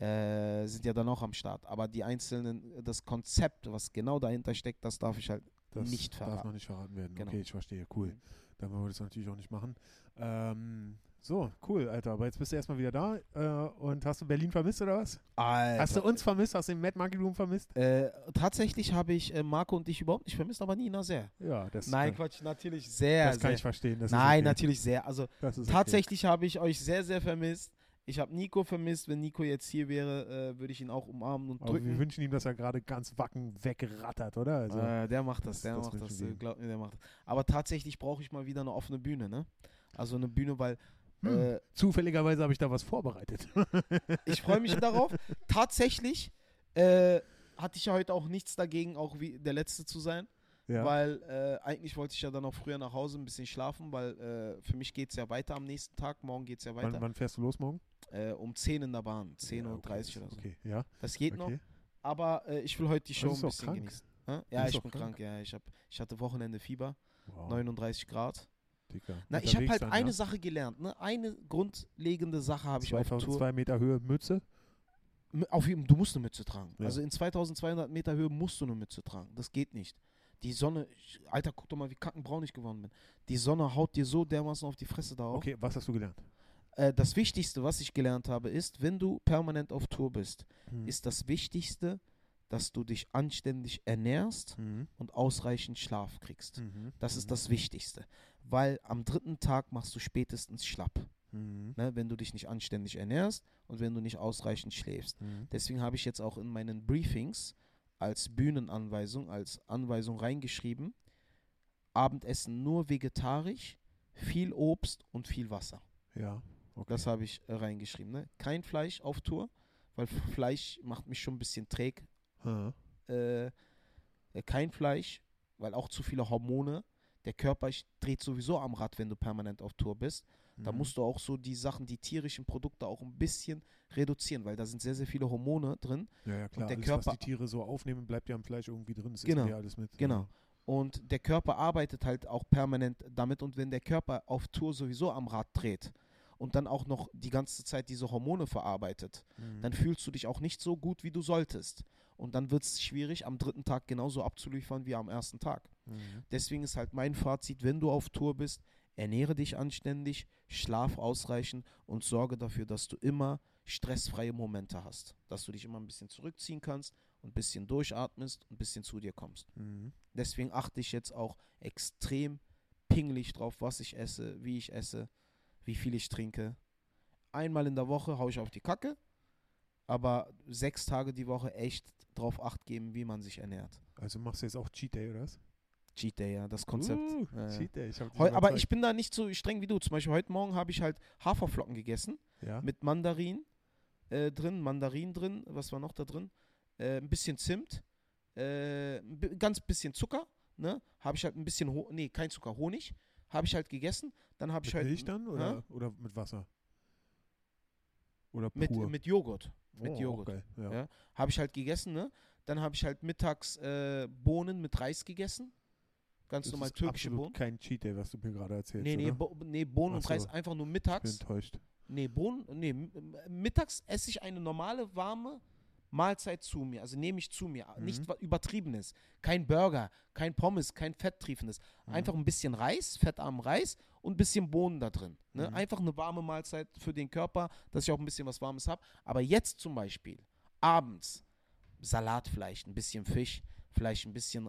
äh, äh, sind ja dann auch am Start. Aber die einzelnen, das Konzept, was genau dahinter steckt, das darf ich halt das nicht darf verraten. noch nicht verraten werden. Genau. Okay, ich verstehe, cool. Mhm. Dann wollen wir das natürlich auch nicht machen. Ähm, so, cool, Alter. Aber jetzt bist du erstmal wieder da. Äh, und hast du Berlin vermisst oder was? Alter. Hast du uns vermisst? Hast du den Mad Monkey Room vermisst? Äh, tatsächlich habe ich äh, Marco und dich überhaupt nicht vermisst, aber Nina sehr. Ja, das, Nein, kann, Quatsch, natürlich sehr, das kann sehr. ich verstehen. Das Nein, ist okay. natürlich sehr. Also Das ist okay. tatsächlich habe ich euch sehr, sehr vermisst. Ich habe Nico vermisst. Wenn Nico jetzt hier wäre, äh, würde ich ihn auch umarmen und Aber wir drücken. wünschen ihm, dass er gerade ganz wacken wegrattert, oder? Also, äh, der macht das, der das macht das. äh. Glaub mir, der macht das. Aber tatsächlich brauche ich mal wieder eine offene Bühne, ne? Also eine Bühne, weil Hm. äh, zufälligerweise habe ich da was vorbereitet. ich freue mich darauf. Tatsächlich äh, hatte ich ja heute auch nichts dagegen, auch wie der Letzte zu sein. ja. Weil äh, eigentlich wollte ich ja dann auch früher nach Hause ein bisschen schlafen, weil äh, für mich geht es ja weiter am nächsten Tag. Morgen geht es ja wann, weiter. wann fährst du los morgen? Äh, um 10 in der Bahn, 10.30 Ja, Uhr okay, oder so. Okay, ja. Das geht noch. Okay. Aber äh, ich will heute die Show ein bisschen krank. genießen. Ja, ich bin krank. krank. Ja, ich, hab, ich hatte Wochenende Fieber, Wow, 39 Grad. Dicker. Na, ich habe halt dann, eine ja? Sache gelernt. Ne? Eine grundlegende Sache habe ich auf Tour. 2002 Meter Höhe Mütze. Auf jeden, du musst eine Mütze tragen. Ja. Also in 2200 Meter Höhe musst du eine Mütze tragen. Das geht nicht. Die Sonne, Alter, guck doch mal, wie kackenbraun ich geworden bin. Die Sonne haut dir so dermaßen auf die Fresse da auf. Okay, was hast du gelernt? Äh, das Wichtigste, was ich gelernt habe, ist, wenn du permanent auf Tour bist, Hm. ist das Wichtigste, dass du dich anständig ernährst Mhm. und ausreichend Schlaf kriegst. Mhm. Das ist Mhm. das Wichtigste. Weil am dritten Tag machst du spätestens schlapp, Mhm. ne, wenn du dich nicht anständig ernährst und wenn du nicht ausreichend schläfst. Mhm. Deswegen habe ich jetzt auch in meinen Briefings als Bühnenanweisung, als Anweisung reingeschrieben, Abendessen nur vegetarisch, viel Obst und viel Wasser. Ja, okay. Das habe ich äh, reingeschrieben. Ne? Kein Fleisch auf Tour, weil Fleisch macht mich schon ein bisschen träg. Ha. Äh, kein Fleisch, weil auch zu viele Hormone. Der Körper dreht sowieso am Rad, wenn du permanent auf Tour bist. Da Mhm. musst du auch so die Sachen, die tierischen Produkte auch ein bisschen reduzieren, weil da sind sehr, sehr viele Hormone drin. Ja, ja, klar. der alles, Körper- was die Tiere so aufnehmen, bleibt ja im Fleisch irgendwie drin. Das Genau, ja alles mit. genau. Und der Körper arbeitet halt auch permanent damit. Und wenn der Körper auf Tour sowieso am Rad dreht und dann auch noch die ganze Zeit diese Hormone verarbeitet, Mhm. dann fühlst du dich auch nicht so gut, wie du solltest. Und dann wird es schwierig, am dritten Tag genauso abzuliefern wie am ersten Tag. Mhm. Deswegen ist halt mein Fazit, wenn du auf Tour bist, ernähre dich anständig, schlaf ausreichend und sorge dafür, dass du immer stressfreie Momente hast. Dass du dich immer ein bisschen zurückziehen kannst und ein bisschen durchatmest und ein bisschen zu dir kommst. Mhm. Deswegen achte ich jetzt auch extrem pingelig drauf, was ich esse, wie ich esse, wie viel ich trinke. Einmal in der Woche haue ich auf die Kacke, aber sechs Tage die Woche echt drauf acht geben, wie man sich ernährt. Also machst du jetzt auch Cheat Day, oder was? Cheat Day, ja, das Konzept. Uh, Ja, ja. Cheat Day. Ich hab Heu, aber ich bin da nicht so streng wie du. Zum Beispiel heute Morgen habe ich halt Haferflocken gegessen Ja? mit Mandarin äh, drin, Mandarin drin, was war noch da drin? Äh, ein bisschen Zimt, äh, ein ganz bisschen Zucker, ne? Habe ich halt ein bisschen, Ho nee, kein Zucker, Honig, habe ich halt gegessen. Dann habe ich mit halt Milch dann oder, oder mit Wasser? Oder mit, pur? mit Joghurt. mit oh, Joghurt. Okay. Ja. Ja. Habe ich halt gegessen, ne? Dann habe ich halt mittags äh, Bohnen mit Reis gegessen. Ganz Das normal ist türkische Bohnen. kein Cheat Day, was du mir gerade erzählst. Nee, nee? Bo nee, Bohnen Ach und so. Reis einfach nur Ich bin mittags. enttäuscht. Nee, Bohnen, nee, mittags esse ich eine normale, warme Mahlzeit zu mir. Also nehme ich zu mir. Mhm. Nicht was übertriebenes. Kein Burger, kein Pommes, kein fetttriefendes. Mhm. Einfach ein bisschen Reis, fettarmen Reis und ein bisschen Bohnen da drin. Ne? Mhm. Einfach eine warme Mahlzeit für den Körper, dass ich auch ein bisschen was Warmes habe. Aber jetzt zum Beispiel, abends, Salat vielleicht, ein bisschen Fisch, vielleicht ein bisschen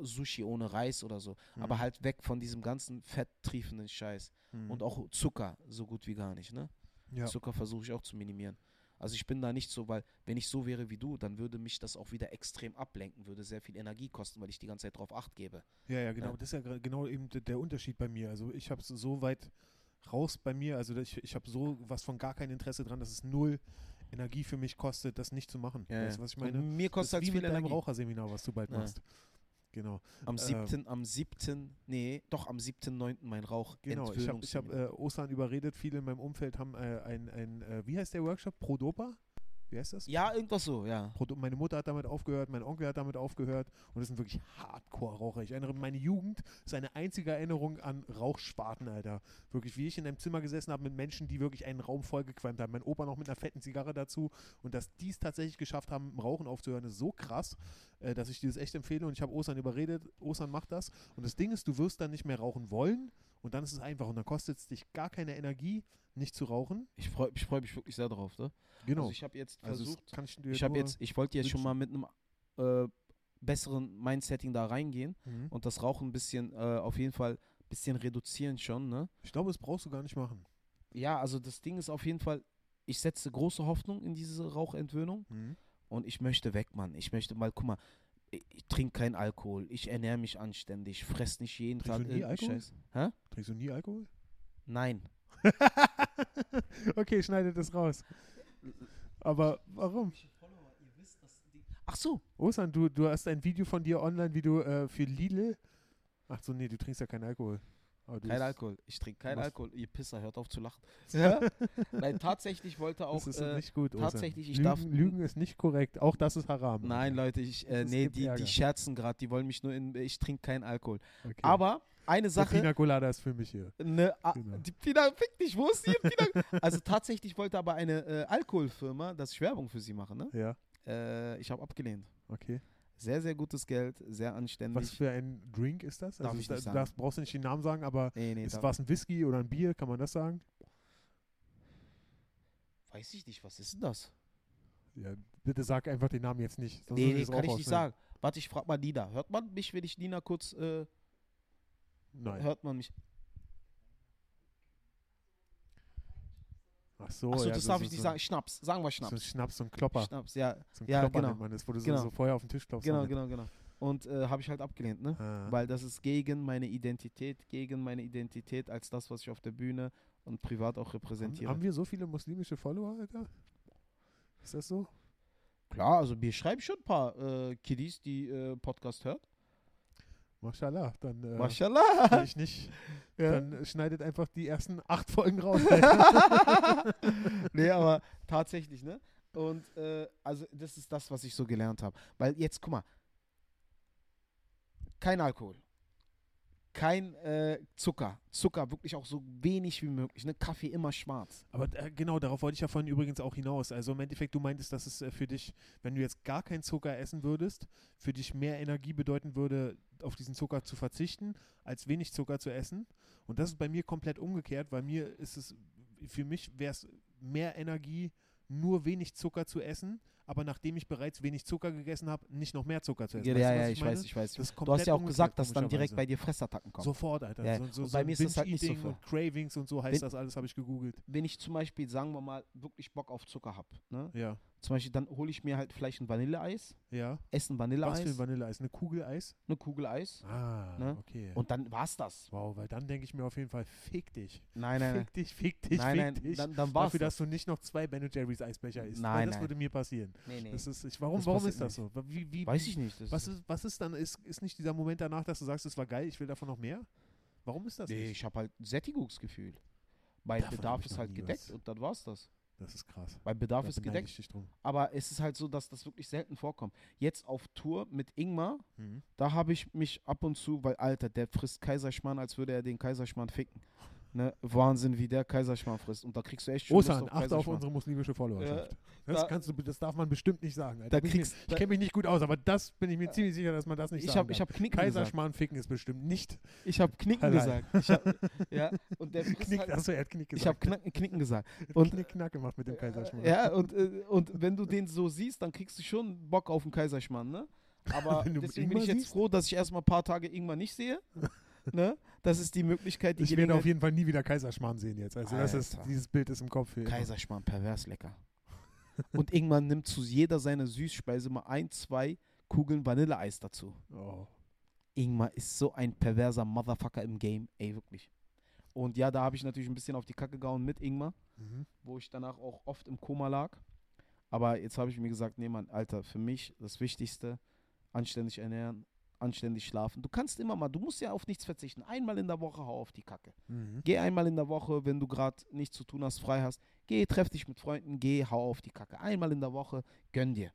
Sushi ohne Reis oder so. Aber Mhm. halt weg von diesem ganzen fetttriefenden Scheiß. Mhm. Und auch Zucker, so gut wie gar nicht, ne? ja. Zucker versuche ich auch zu minimieren. Also ich bin da nicht so, weil wenn ich so wäre wie du, dann würde mich das auch wieder extrem ablenken, würde sehr viel Energie kosten, weil ich die ganze Zeit drauf acht gebe. Ja, ja, genau. Ja. Das ist ja genau eben der Unterschied bei mir. Also ich habe es so weit raus bei mir, also ich, ich habe so was von gar kein Interesse dran, dass es null Energie für mich kostet, das nicht zu machen. weißt du, was ich meine? Und mir Das kostet ist halt wie viel mit deinem Energie. Raucherseminar, was du bald Ja. machst. Genau. Am Ähm, 7., am 7., nee, doch am 7.9. mein Rauch. Genau, ich habe hab, äh, Ostern überredet, viele in meinem Umfeld haben äh, ein, ein äh, wie heißt der Workshop? Prodopa? Wie heißt das? ja, irgendwas so, ja. Meine Mutter hat damit aufgehört, mein Onkel hat damit aufgehört und das sind wirklich Hardcore-Raucher. Ich erinnere meine Jugend, ist eine einzige Erinnerung an Rauchspaten, Alter. Wirklich, wie ich in einem Zimmer gesessen habe mit Menschen, die wirklich einen Raum vollgequalmt haben. Mein Opa noch mit einer fetten Zigarre dazu und dass die es tatsächlich geschafft haben, mit dem Rauchen aufzuhören, ist so krass, äh, dass ich dir das echt empfehle und ich habe Ostern überredet, Ostern macht das und das Ding ist, du wirst dann nicht mehr rauchen wollen und dann ist es einfach und dann kostet es dich gar keine Energie, nicht zu rauchen. Ich freue ich freu mich wirklich sehr drauf, ne? Genau. Also ich habe jetzt Also versucht, kann ich ich habe nur- jetzt, ich wollte jetzt schon mal mit einem äh, besseren Mindsetting da reingehen Mhm. und das Rauchen ein bisschen, äh, auf jeden Fall ein bisschen reduzieren schon, ne? Ich glaube, das brauchst du gar nicht machen. Ja, also das Ding ist auf jeden Fall, ich setze große Hoffnung in diese Rauchentwöhnung Mhm. und ich möchte weg, Mann. Ich möchte mal, guck mal, ich, trinke keinen Alkohol, ich ernähre mich anständig, fress nicht jeden Trinkst Tag du nie Alkohol? Scheiß. Hä? Trinkst du nie Alkohol? Nein. okay, schneide das raus. Aber warum? Ach so. Osan, du, du hast ein Video von dir online, wie du äh, für Lidl. Ach so, nee, du trinkst ja keinen Alkohol. Kein Alkohol. Ich trinke keinen Alkohol. Ihr Pisser, hört auf zu lachen. Ja? Nein, tatsächlich wollte auch. Das ist äh, nicht gut, Osan. tatsächlich, ich Lügen, darf- Lügen ist nicht korrekt. Auch das ist Haram. Nein, Leute, ich, äh, nee, die, Ärger. die scherzen gerade, die wollen mich nur in. Ich trinke keinen Alkohol. Okay. Aber eine Sache. Pina Colada ist für mich hier. Ne, a- Genau. die Pina, fick dich, wo ist die Pina? also tatsächlich wollte aber eine äh, Alkoholfirma, dass ich Werbung für sie mache, ne? Ja, Äh, ich habe abgelehnt. okay. Sehr, sehr gutes Geld, sehr anständig. Was für ein Drink ist das? Darf Also ich nicht sagen. darfst, brauchst du nicht den Namen sagen, aber nee, nee, war es ein Whisky oder ein Bier? Kann man das sagen? weiß ich nicht, was ist denn das? Ja, bitte sag einfach den Namen jetzt nicht. sonst nee, nee, kann ich nicht sagen. Warte, ich frag mal Nina. Hört man mich, wenn ich Nina kurz, äh, Nein. hört man mich? Ach so, Achso, ja, das so- darf so- ich nicht so- sagen. Schnaps, sagen wir So Schnaps. Schnaps, so ein Klopper. Schnaps, ja. So ein Ja, Klopper genau. man das, wo du Genau. so, so Feuer auf den Tisch klopfst. Genau, genau, genau. Und äh, habe ich halt abgelehnt, ne? Ah. Weil das ist gegen meine Identität, gegen meine Identität als das, was ich auf der Bühne und privat auch haben, repräsentiere. haben wir so viele muslimische Follower, Alter? Ist das so? Klar, also mir schreiben schon ein paar äh, Kiddies, die äh, Podcast hört. Mashallah, dann äh, Mashallah. ich nicht. Ja. Dann schneidet einfach die ersten acht Folgen raus. Nee, aber tatsächlich, ne? Und äh, also das ist das, was ich so gelernt habe. Weil jetzt, guck mal, kein Alkohol, kein äh, Zucker, Zucker wirklich auch so wenig wie möglich, ne? Kaffee immer schwarz. Aber äh, genau, darauf wollte ich ja vorhin übrigens auch hinaus. Also im Endeffekt, du meintest, dass es äh, für dich, wenn du jetzt gar keinen Zucker essen würdest, für dich mehr Energie bedeuten würde, auf diesen Zucker zu verzichten, als wenig Zucker zu essen. Und das ist bei mir komplett umgekehrt, weil mir ist es, für mich wäre es mehr Energie, nur wenig Zucker zu essen, aber nachdem ich bereits wenig Zucker gegessen habe, nicht noch mehr Zucker zu essen. Ja, Weißt ja, ja, ich ich weiß, ich weiß. Du hast ja auch gesagt, dass dann direkt bei dir Fressattacken kommen. Sofort, Alter. Ja, So, so, und so bei ein mir ist das halt nicht so viel. und Cravings und so heißt Bin- das alles, habe ich gegoogelt. Wenn ich zum Beispiel, sagen wir mal, wirklich Bock auf Zucker habe, ne? Ja, Zum Beispiel, dann hole ich mir halt vielleicht ein Vanilleeis, ja. esse ein Was Vanilleeis, für ein Vanilleeis? Eine Kugel Eis? eine Kugel Eis Ah, Ne? okay. und dann war's das. wow, weil dann denke ich mir auf jeden Fall, fick dich. Nein, nein, nein. Fick dich, fick dich, Nein, fick nein, dich. dann, dann war's Dafür, das. dass du nicht noch zwei Ben Jerry's Eisbecher isst. Nein, weil das nein. würde mir passieren. Nee, nee. Das ist, ich, warum Das warum ist das so? Wie, wie, Weiß ich nicht. Das Was ist, was ist dann, ist, ist nicht dieser Moment danach, dass du sagst, es war geil, ich will davon noch mehr? Warum ist das Nee, nicht? ich habe halt ein Sättigungsgefühl. Mein Davon Bedarf ist halt gedeckt was. und dann war's das. Das ist krass. Bei Bedarf Da ist gedeckt. ich dich drum. Aber es ist halt so, dass das wirklich selten vorkommt. Jetzt auf Tour mit Ingmar, Mhm. da habe ich mich ab und zu, weil Alter, der frisst Kaiserschmarrn, als würde er den Kaiserschmarrn ficken. Ne? Wahnsinn, wie der Kaiserschmarrn frisst. Und da kriegst du echt schon Osan, auf achte auf unsere muslimische Followerschaft. das, da- kannst du, das darf man bestimmt nicht sagen. Alter. Da bin ich kriegst- ich kenne mich nicht gut aus, aber das bin ich mir ziemlich sicher, dass man das nicht Ich sagen habe ich hab Knicken gesagt. Kaiserschmarrn ficken ist bestimmt nicht. Ich habe Knicken Halal. gesagt. Ich hab, ja, und der Knick, halt, achso, er hat Knick ich habe gesagt. Knacken, Knicken gesagt. und Knick knack gemacht mit dem Kaiserschmarrn. ja, und, äh, und wenn du den so siehst, dann kriegst du schon Bock auf einen Kaiserschmarrn, ne? Aber deswegen bin ich jetzt siehst? froh, dass ich erstmal ein paar Tage Ingmar nicht sehe. Ne? Das ist die Möglichkeit, die Ich werde auf jeden Fall nie wieder Kaiserschmarrn sehen jetzt. Also das ist, dieses Bild ist im Kopf. Immer. Kaiserschmarrn, pervers lecker. Und Ingmar nimmt zu jeder seiner Süßspeise mal ein, zwei Kugeln Vanilleeis dazu. Oh. Ingmar ist so ein perverser Motherfucker im Game, ey, wirklich. Und ja, da habe ich natürlich ein bisschen auf die Kacke gehauen mit Ingmar, Mhm. wo ich danach auch oft im Koma lag. Aber jetzt habe ich mir gesagt, nee, Mann, Alter, für mich das Wichtigste, anständig ernähren, anständig schlafen. Du kannst immer mal, du musst ja auf nichts verzichten. Einmal in der Woche hau auf die Kacke. Mhm. Geh einmal in der Woche, wenn du gerade nichts zu tun hast, frei hast. Geh, treff dich mit Freunden, geh, hau auf die Kacke. Einmal in der Woche, gönn dir.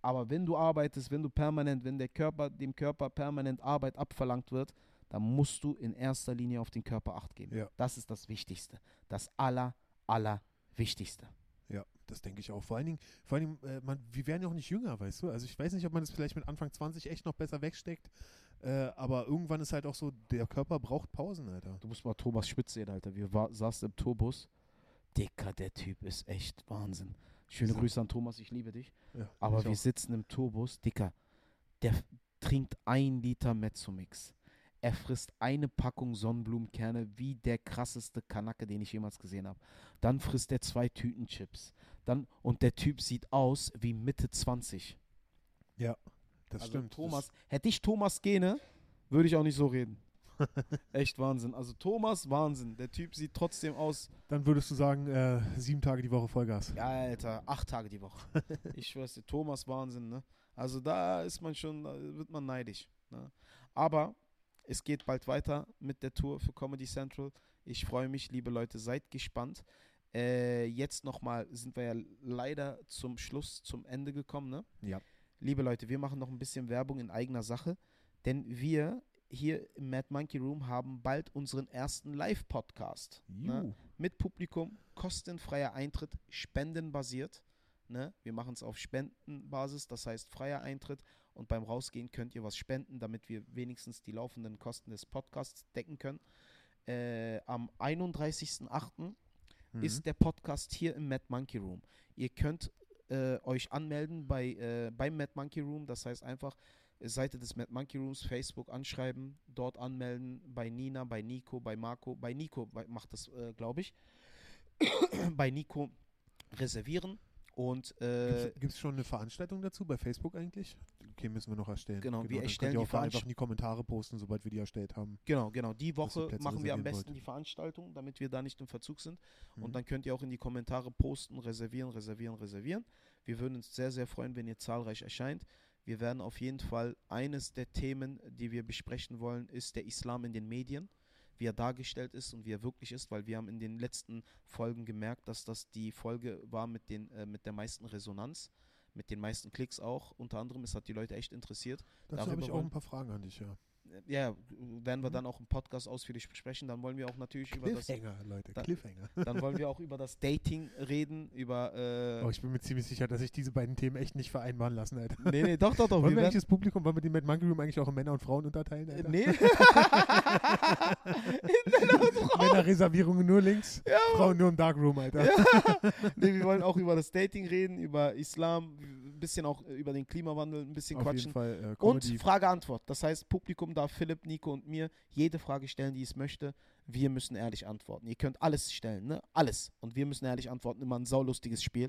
Aber wenn du arbeitest, wenn du permanent, wenn der Körper, dem Körper permanent Arbeit abverlangt wird, dann musst du in erster Linie auf den Körper Acht geben. Ja. Das ist das Wichtigste. Das aller, aller Wichtigste. Das denke ich auch. Vor allen Dingen, vor allen Dingen äh, man, wir werden ja auch nicht jünger, weißt du? Also ich weiß nicht, ob man das vielleicht mit Anfang 20 echt noch besser wegsteckt. Äh, aber irgendwann ist halt auch so, der Körper braucht Pausen, Alter. Du musst mal Thomas Spitz sehen, Alter. Wir war, saßen im Turbus. Dicker, der Typ ist echt Wahnsinn. Schöne So. Grüße an Thomas, ich liebe dich. Ja, Aber wir auch. sitzen im Turbus, Dicker. Der trinkt ein Liter Mezzomix. Er frisst eine Packung Sonnenblumenkerne wie der krasseste Kanacke, den ich jemals gesehen habe. Dann frisst er zwei Tüten Chips. Dann, und der Typ sieht aus wie Mitte 20. Ja, das also stimmt. Thomas, hätte ich Thomas Gene, würde ich auch nicht so reden. Echt Wahnsinn. Also Thomas, Wahnsinn. Der Typ sieht trotzdem aus, Das, dann würdest du sagen, äh, sieben Tage die Woche Vollgas. Ja, Alter, acht Tage die Woche. ich schwör's dir, Thomas Wahnsinn, ne? Also da ist man schon, da wird man neidisch. Ne? Aber es geht bald weiter mit der Tour für Comedy Central. Ich freue mich, liebe Leute, seid gespannt. Äh, jetzt nochmal sind wir ja leider zum Schluss, zum Ende gekommen, ne? Ja. Liebe Leute, wir machen noch ein bisschen Werbung in eigener Sache, denn wir hier im Mad Monkey Room haben bald unseren ersten Live-Podcast. Ne? Mit Publikum, kostenfreier Eintritt, spendenbasiert. Ne? Wir machen es auf Spendenbasis, das heißt freier Eintritt und beim Rausgehen könnt ihr was spenden, damit wir wenigstens die laufenden Kosten des Podcasts decken können. Äh, am 31.08. Mhm. ist der Podcast hier im Mad Monkey Room. Ihr könnt äh, euch anmelden bei, äh, beim Mad Monkey Room, das heißt einfach Seite des Mad Monkey Rooms, Facebook anschreiben, dort anmelden, bei Nina, bei Nico, bei Marco, bei Nico macht das, äh, glaube ich, bei Nico reservieren und äh, Gibt es schon eine Veranstaltung dazu bei Facebook eigentlich? Okay, müssen wir noch erstellen. Genau, wir dann erstellen könnt ihr auch einfach in die Kommentare posten, sobald wir die erstellt haben. Genau, genau. Die Woche machen wir am besten wollt. die Veranstaltung, damit wir da nicht im Verzug sind. Mhm. Und dann könnt ihr auch in die Kommentare posten, reservieren, reservieren, reservieren. Wir würden uns sehr, sehr freuen, wenn ihr zahlreich erscheint. Wir werden auf jeden Fall, eines der Themen, die wir besprechen wollen, ist der Islam in den Medien. Wie er dargestellt ist und wie er wirklich ist, weil wir haben in den letzten Folgen gemerkt, dass das die Folge war mit, den, äh, mit der meisten Resonanz, mit den meisten Klicks auch. Unter anderem, es hat die Leute echt interessiert. Dazu habe ich auch ein paar Fragen an dich, ja. Ja, werden wir Mhm. dann auch im Podcast ausführlich besprechen. Dann wollen wir auch natürlich über das, Leute, Da- Cliffhanger. dann wollen wir auch über das Dating reden, über äh, Oh, ich bin mir ziemlich sicher, dass sich diese beiden Themen echt nicht vereinbaren lassen, Alter. Nee, nee, doch, doch, doch. Wollen wir Wir eigentlich werden, das Publikum, wollen wir die Mad Monkey Room eigentlich auch in Männer und Frauen unterteilen, Alter? nee. Männerreservierungen nur links, Ja, Frauen nur im Darkroom, Alter. nee, wir wollen auch über das Dating reden, über Islam, bisschen auch äh, über den Klimawandel, ein bisschen Auf quatschen. Fall äh, Und. Frage-Antwort. Das heißt, Publikum darf Philipp, Nico und mir jede Frage stellen, die es möchte. Wir müssen ehrlich antworten. Ihr könnt alles stellen, ne? Alles. Und wir müssen ehrlich antworten. Immer ein saulustiges Spiel.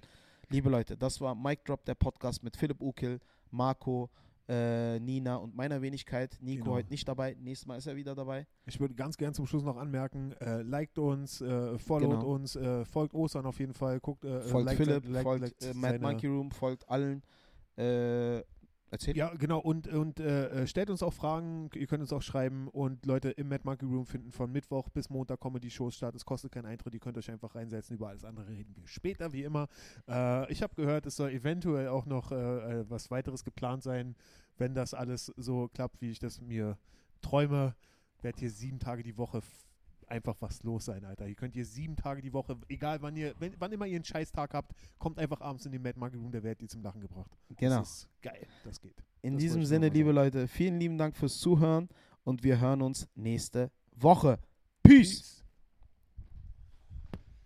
Liebe Leute, das war Mic Drop, der Podcast mit Philipp Ukil, Marco, äh, Nina und meiner Wenigkeit. Nico Genau. heute nicht dabei. Nächstes Mal ist er wieder dabei. Ich würde ganz gern zum Schluss noch anmerken, äh, liked uns, äh, followt Genau. uns, äh, folgt Ostern auf jeden Fall, guckt, äh, Folgt liked, Philipp, liked- folgt liked äh, Mad Monkey Room, folgt allen. Äh, Erzähl. Ja, genau. Und, und äh, äh, stellt uns auch Fragen. Ihr könnt uns auch schreiben. Und Leute im Mad Monkey Room finden von Mittwoch bis Montag Comedy-Shows statt. Es kostet keinen Eintritt. Ihr könnt euch einfach reinsetzen. Über alles andere reden wir später, wie immer. Äh, ich habe gehört, es soll eventuell auch noch äh, äh, was weiteres geplant sein. Wenn das alles so klappt, wie ich das mir träume, wird hier sieben Tage die Woche einfach was los sein, Alter. Ihr könnt hier sieben Tage die Woche, egal wann ihr, wenn, wann immer ihr einen Scheißtag habt, kommt einfach abends in den Mad Monkey Room, der wird ihr zum Lachen gebracht. Genau. Das ist geil. Das geht. In Das diesem Sinne, liebe. Leute, vielen lieben Dank fürs Zuhören und wir hören uns nächste Woche. Peace.